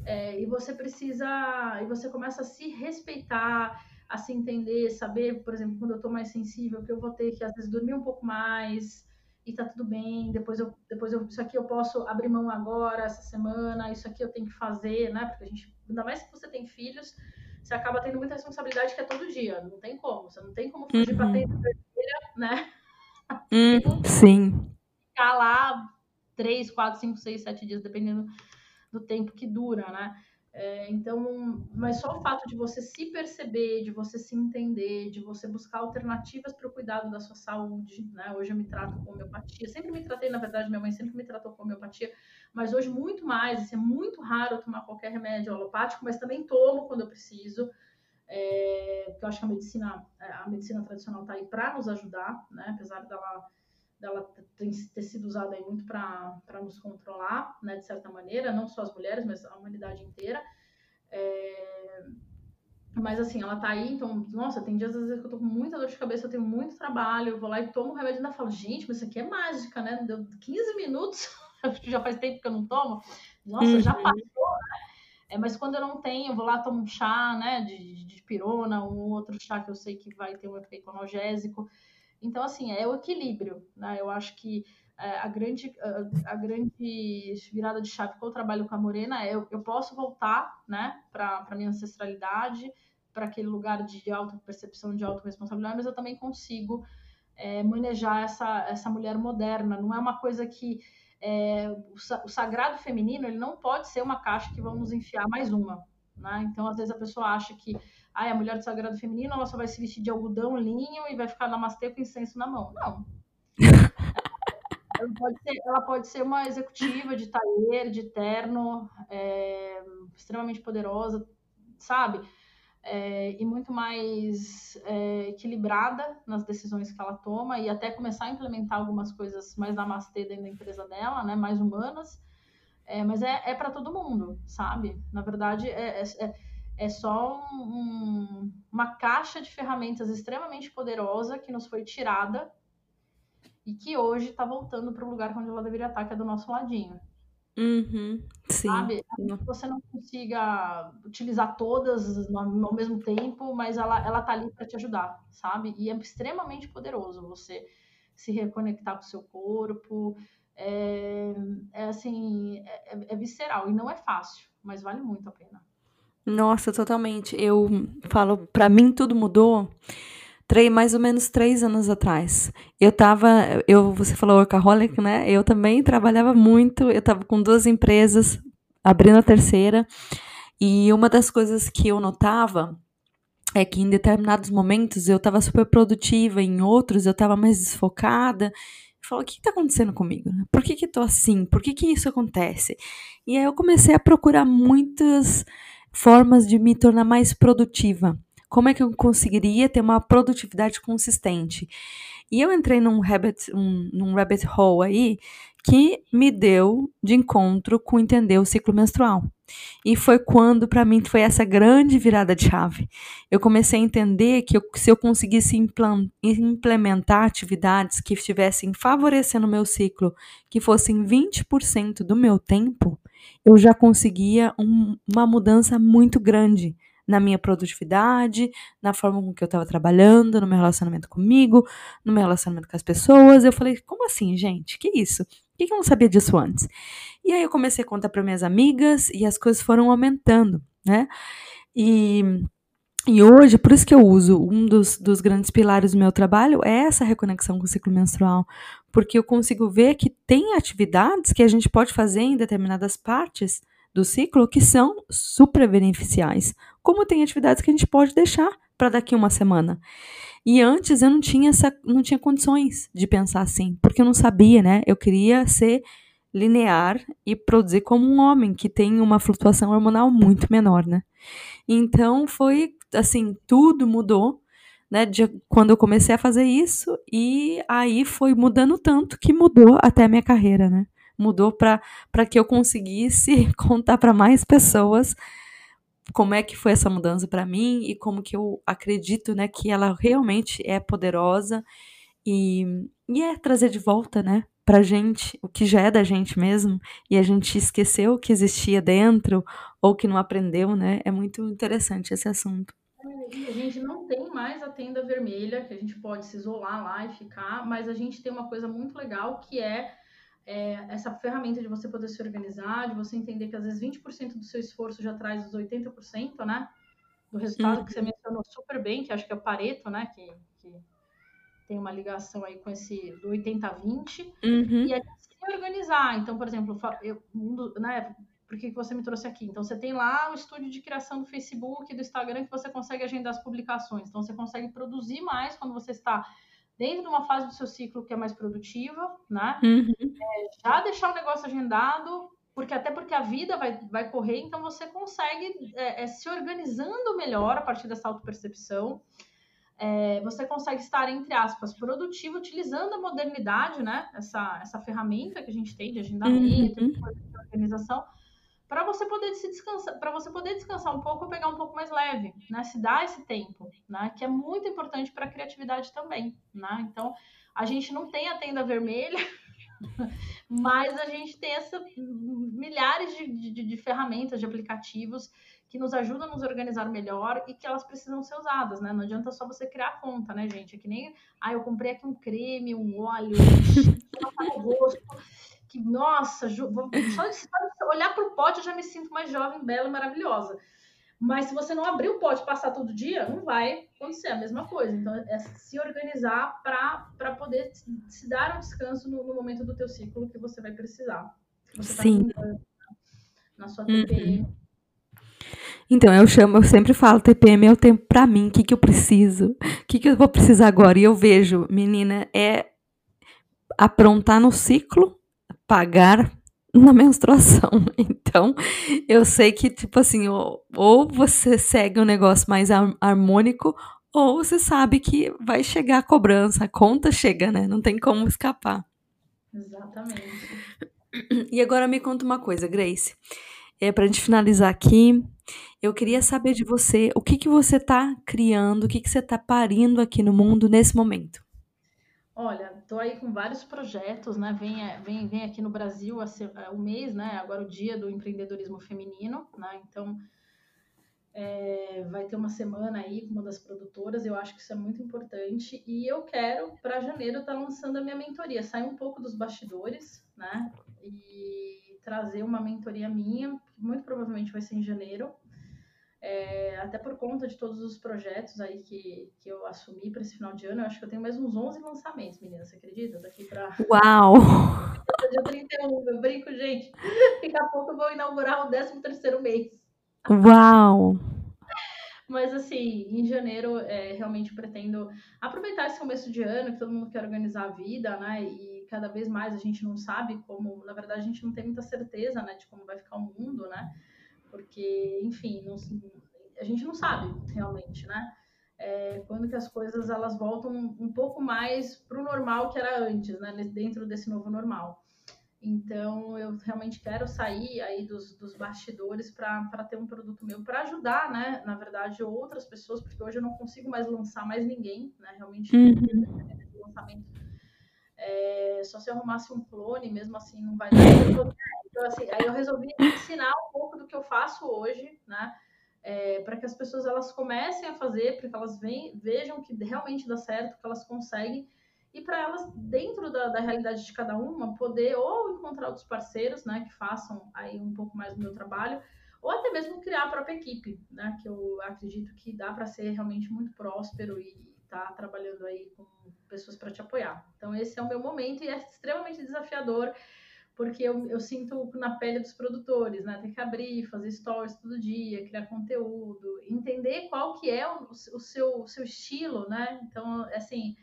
C: é, e você precisa, e você começa a se respeitar, a se entender, saber, por exemplo, quando eu estou mais sensível, que eu vou ter que às vezes dormir um pouco mais, e tá tudo bem, depois eu, depois eu, isso aqui eu posso abrir mão agora, essa semana, isso aqui eu tenho que fazer, né? Porque a gente, ainda mais que você tem filhos, você acaba tendo muita responsabilidade que é todo dia, não tem como, você não tem como fugir uhum. pra tempo né?
A: Hum, sim.
C: Ficar lá três, quatro, cinco, seis, sete dias, dependendo do tempo que dura, né? É, então, mas só o fato de você se perceber, de você se entender, de você buscar alternativas para o cuidado da sua saúde, né? Hoje eu me trato com homeopatia, sempre me tratei, na verdade, minha mãe sempre me tratou com homeopatia, mas hoje muito mais, assim, é muito raro tomar qualquer remédio alopático, mas também tomo quando eu preciso, é, porque eu acho que a medicina, a medicina tradicional está aí para nos ajudar, né? Apesar dela dela ter sido usada aí muito para nos controlar, né, de certa maneira, não só as mulheres, mas a humanidade inteira. É... Mas assim, ela tá aí, então, nossa, tem dias às vezes que eu tô com muita dor de cabeça, eu tenho muito trabalho, eu vou lá e tomo o remédio e ainda falo, gente, mas isso aqui é mágica, né? Deu 15 minutos, já faz tempo que eu não tomo. Nossa, uhum. já passou, né? É, mas quando eu não tenho, eu vou lá, tomo um chá, né, de, de pirona, um outro chá que eu sei que vai ter um efeito analgésico. Então, assim, é o equilíbrio, né? Eu acho que é, a, grande, a, a, grande virada de chave que eu trabalho com a Morena é eu, eu posso voltar, né, para a minha ancestralidade, para aquele lugar de auto-percepção, de auto-responsabilidade, mas eu também consigo é, manejar essa, essa mulher moderna. Não é uma coisa que é, o, o, sagrado feminino ele não pode ser uma caixa que vamos enfiar mais uma. Né? Então, às vezes, a pessoa acha que ah, a mulher do sagrado feminino ela só vai se vestir de algodão, linho e vai ficar namastê com incenso na mão. Não. ela, pode ser, ela pode ser uma executiva de taller, de terno, é, extremamente poderosa, sabe? É, e muito mais é, equilibrada nas decisões que ela toma e até começar a implementar algumas coisas mais namastê dentro da empresa dela, né? Mais humanas. É, mas é, é para todo mundo, sabe? Na verdade, é, é, é é só um, um, uma caixa de ferramentas extremamente poderosa que nos foi tirada e que hoje está voltando para o lugar onde ela deveria estar, que é do nosso ladinho.
A: Uhum, sim.
C: Sabe? Que você não consiga utilizar todas ao mesmo tempo, mas ela, ela tá ali para te ajudar, sabe? E é extremamente poderoso você se reconectar com o seu corpo. É, é assim, é, é visceral e não é fácil, mas vale muito a pena.
A: Nossa, totalmente. Eu falo, para mim tudo mudou três, mais ou menos três anos atrás. Eu tava, eu, você falou workaholic, né? Eu também trabalhava muito, eu tava com duas empresas, abrindo a terceira, e uma das coisas que eu notava é que em determinados momentos eu estava super produtiva, em outros eu estava mais desfocada. Eu falo, o que está acontecendo comigo? Por que que tô assim? Por que que isso acontece? E aí eu comecei a procurar muitas formas de me tornar mais produtiva. Como é que eu conseguiria ter uma produtividade consistente? E eu entrei num rabbit, um, num rabbit hole aí que me deu de encontro com entender o ciclo menstrual. E foi quando, para mim, foi essa grande virada de chave. Eu comecei a entender que eu, se eu conseguisse implementar atividades que estivessem favorecendo o meu ciclo, que fossem 20% do meu tempo, eu já conseguia um, uma mudança muito grande na minha produtividade, na forma com que eu estava trabalhando, no meu relacionamento comigo, no meu relacionamento com as pessoas. Eu falei, como assim, gente? Que isso? Por que eu não sabia disso antes? E aí eu comecei a contar para minhas amigas e as coisas foram aumentando, né? E e hoje, por isso que eu uso, um dos, dos grandes pilares do meu trabalho é essa reconexão com o ciclo menstrual, porque eu consigo ver que tem atividades que a gente pode fazer em determinadas partes do ciclo que são super beneficiais, como tem atividades que a gente pode deixar para daqui uma semana. E antes eu não tinha essa, não tinha condições de pensar assim, porque eu não sabia, né? Eu queria ser linear e produzir como um homem que tem uma flutuação hormonal muito menor, né? Então foi assim, tudo mudou, né, de quando eu comecei a fazer isso e aí foi mudando tanto que mudou até a minha carreira, né? Mudou para que eu conseguisse contar para mais pessoas como é que foi essa mudança para mim e como que eu acredito, né, que ela realmente é poderosa e, e é trazer de volta, né, pra gente o que já é da gente mesmo e a gente esqueceu que existia dentro ou que não aprendeu, né? É muito interessante esse assunto.
C: E a gente não tem mais a tenda vermelha, que a gente pode se isolar lá e ficar, mas a gente tem uma coisa muito legal que é, é essa ferramenta de você poder se organizar, de você entender que às vezes 20% do seu esforço já traz os 80%, né? Do resultado uhum. que você uhum. mencionou super bem, que acho que é o Pareto, né? Que, que tem uma ligação aí com esse do 80-20, uhum. e é se organizar. Então, por exemplo, eu, né, por que você me trouxe aqui? Então, você tem lá o estúdio de criação do Facebook do Instagram que você consegue agendar as publicações. Então, você consegue produzir mais quando você está dentro de uma fase do seu ciclo que é mais produtiva, né? Uhum. É, já deixar o negócio agendado, porque até porque a vida vai, vai correr, então você consegue é, é, se organizando melhor a partir dessa autopercepção. percepção é, você consegue estar, entre aspas, produtivo, utilizando a modernidade, né? Essa, essa ferramenta que a gente tem de agendamento, uhum. de organização, para você poder se descansar, para você poder descansar um pouco ou pegar um pouco mais leve, né? Se dar esse tempo, né? Que é muito importante para a criatividade também, né? Então, a gente não tem a tenda vermelha, mas a gente tem essa milhares de, de, de ferramentas, de aplicativos que nos ajudam a nos organizar melhor e que elas precisam ser usadas, né? Não adianta só você criar conta, né, gente? É que nem, ah, eu comprei aqui um creme, um óleo, um rosto, que, nossa, só de olhar para o pote eu já me sinto mais jovem, bela e maravilhosa. Mas se você não abrir o pote e passar todo dia, não vai acontecer a mesma coisa. Então, é se organizar para poder se dar um descanso no, no, momento do teu ciclo que você vai precisar. Você
A: tá Sim.
C: na sua TPM. Uhum
A: então, eu chamo, eu sempre falo, TPM é o tempo para mim, o que, que eu preciso? O que, que eu vou precisar agora? E eu vejo, menina, é aprontar no ciclo, pagar na menstruação. Então, eu sei que, tipo assim, ou, ou você segue um negócio mais harmônico, ou você sabe que vai chegar a cobrança, a conta chega, né? Não tem como escapar.
C: Exatamente.
A: E agora me conta uma coisa, Grace. É, para a gente finalizar aqui, eu queria saber de você o que, que você está criando, o que, que você está parindo aqui no mundo nesse momento.
C: Olha, estou aí com vários projetos, né? Vem, é, vem, vem aqui no Brasil o mês, né? Agora o dia do empreendedorismo feminino, né? Então é, vai ter uma semana aí com uma das produtoras, eu acho que isso é muito importante. E eu quero, para janeiro, estar tá lançando a minha mentoria, sair um pouco dos bastidores, né? E trazer uma mentoria minha, que muito provavelmente vai ser em janeiro, é, até por conta de todos os projetos aí que, que eu assumi para esse final de ano, eu acho que eu tenho mais uns 11 lançamentos, menina, você acredita? Daqui para.
A: Uau!
C: Dia 31, eu brinco, gente. Daqui a pouco eu vou inaugurar o 13 mês.
A: Uau!
C: Mas, assim, em janeiro, é, realmente pretendo aproveitar esse começo de ano, que todo mundo quer organizar a vida, né? E cada vez mais a gente não sabe como, na verdade, a gente não tem muita certeza, né, de como vai ficar o mundo, né? Porque, enfim, não, a gente não sabe realmente, né? É, quando que as coisas elas voltam um pouco mais para o normal que era antes, né? Dentro desse novo normal. Então, eu realmente quero sair aí dos, dos bastidores para ter um produto meu para ajudar, né? Na verdade, outras pessoas, porque hoje eu não consigo mais lançar mais ninguém, né? Realmente, uhum. lançamento. É, só se eu arrumasse um clone, mesmo assim, não vai dar. Então, assim, aí eu resolvi ensinar um pouco do que eu faço hoje, né? É, para que as pessoas elas comecem a fazer, para que elas vejam que realmente dá certo, que elas conseguem, e para elas, dentro da, da, realidade de cada uma, poder ou encontrar outros parceiros, né, que façam aí um pouco mais do meu trabalho, ou até mesmo criar a própria equipe, né, que eu acredito que dá para ser realmente muito próspero e estar tá trabalhando aí com pessoas para te apoiar. Então, esse é o meu momento e é extremamente desafiador porque eu, eu sinto na pele dos produtores, né? Tem que abrir, fazer stories todo dia, criar conteúdo, entender qual que é o, o seu, o seu estilo, né? Então, assim,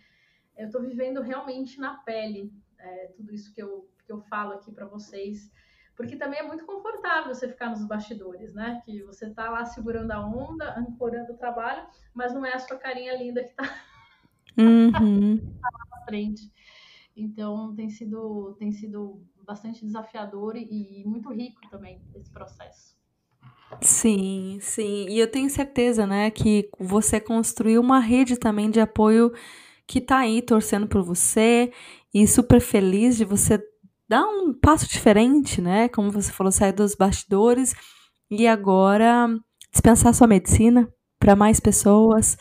C: eu estou vivendo realmente na pele é, tudo isso que eu, que eu falo aqui para vocês porque também é muito confortável você ficar nos bastidores, né? Que você tá lá segurando a onda, ancorando o trabalho, mas não é a sua carinha linda que tá, uhum. tá lá na frente. Então tem sido, tem sido bastante desafiador e, muito rico também esse processo.
A: Sim, sim. E eu tenho certeza, né, que você construiu uma rede também de apoio que tá aí torcendo por você e super feliz de você dar um passo diferente, né? Como você falou, sair dos bastidores e agora dispensar sua medicina para mais pessoas,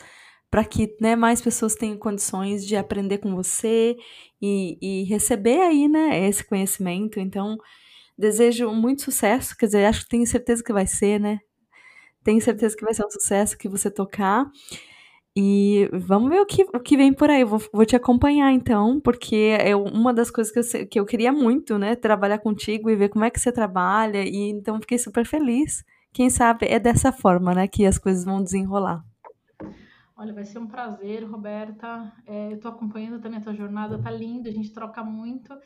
A: para que né, mais pessoas tenham condições de aprender com você e, e, receber aí, né, esse conhecimento. Então, desejo muito sucesso, quer dizer, acho que tenho certeza que vai ser, né? Tenho certeza que vai ser um sucesso que você tocar. E vamos ver o que, o que vem por aí. Eu vou, vou te acompanhar então, porque é uma das coisas que eu, que eu queria muito, né? Trabalhar contigo e ver como é que você trabalha. E então fiquei super feliz. Quem sabe é dessa forma, né, que as coisas vão desenrolar.
C: Olha, vai ser um prazer, Roberta. É, eu estou acompanhando também a tua jornada, tá lindo, a gente troca muito.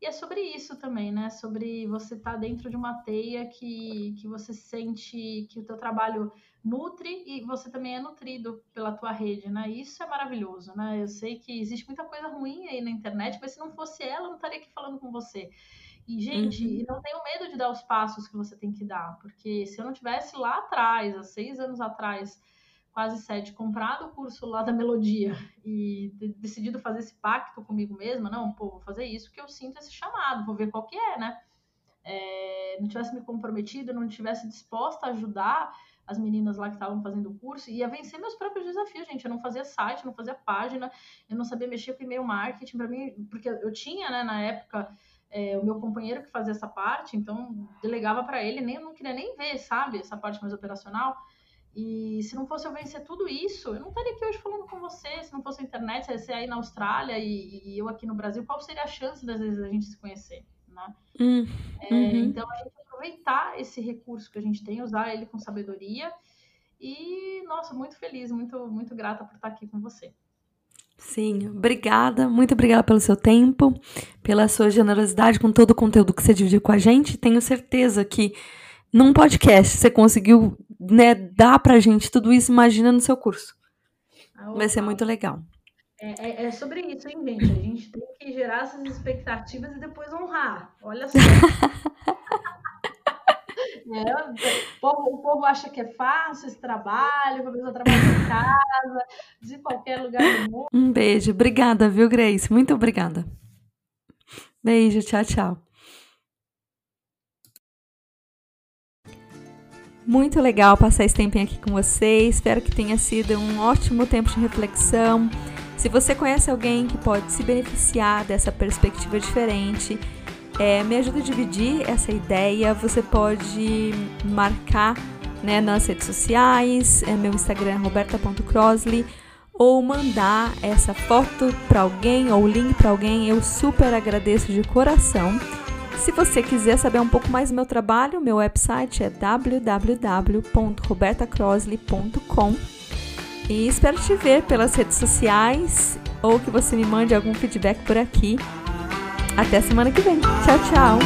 C: E é sobre isso também, né? Sobre você estar tá dentro de uma teia que, que você sente que o teu trabalho nutre e você também é nutrido pela tua rede, né? Isso é maravilhoso, né? Eu sei que existe muita coisa ruim aí na internet, mas se não fosse ela, eu não estaria aqui falando com você. E, gente, uhum. não tenho medo de dar os passos que você tem que dar, porque se eu não tivesse lá atrás, há seis anos atrás, quase sete, comprado o curso lá da Melodia e decidido fazer esse pacto comigo mesma, não, pô, vou fazer isso porque eu sinto esse chamado, vou ver qual que é, né? É, não tivesse me comprometido, não tivesse disposta a ajudar as meninas lá que estavam fazendo o curso e a vencer meus próprios desafios, gente. Eu não fazia site, não fazia página, eu não sabia mexer com e-mail marketing para mim, porque eu tinha, né, na época, é, o meu companheiro que fazia essa parte, então delegava para ele, nem não queria nem ver, sabe, essa parte mais operacional. E se não fosse eu vencer tudo isso, eu não estaria aqui hoje falando com você. Se não fosse a internet, se você aí na Austrália e, e, eu aqui no Brasil, qual seria a chance das vezes a gente se conhecer? Né? Hum, é, uhum. Então a gente aproveitar esse recurso que a gente tem, usar ele com sabedoria. E, nossa, muito feliz, muito, muito grata por estar aqui com você.
A: Sim, obrigada, muito obrigada pelo seu tempo, pela sua generosidade com todo o conteúdo que você dividiu com a gente. Tenho certeza que num podcast você conseguiu né, dar pra gente tudo isso, imagina no seu curso. Ah, Vai ser muito legal.
C: É, é, é, sobre isso, hein, gente? A gente tem que gerar essas expectativas e depois honrar. Olha só. é, o, povo, o, povo, acha que é fácil esse trabalho, a pessoa trabalha em casa, de qualquer lugar do mundo.
A: Um beijo. Obrigada, viu, Grace? Muito obrigada. Beijo, tchau, tchau. Muito legal passar esse tempinho aqui com vocês. Espero que tenha sido um ótimo tempo de reflexão. Se você conhece alguém que pode se beneficiar dessa perspectiva diferente, é, me ajuda a dividir essa ideia. Você pode marcar né, nas redes sociais, é, meu Instagram é roberta.crosley, ou mandar essa foto para alguém ou o link para alguém. Eu super agradeço de coração. Se você quiser saber um pouco mais do meu trabalho, meu website é www.robertacrosley.com e espero te ver pelas redes sociais ou que você me mande algum feedback por aqui. Até semana que vem. Tchau, tchau!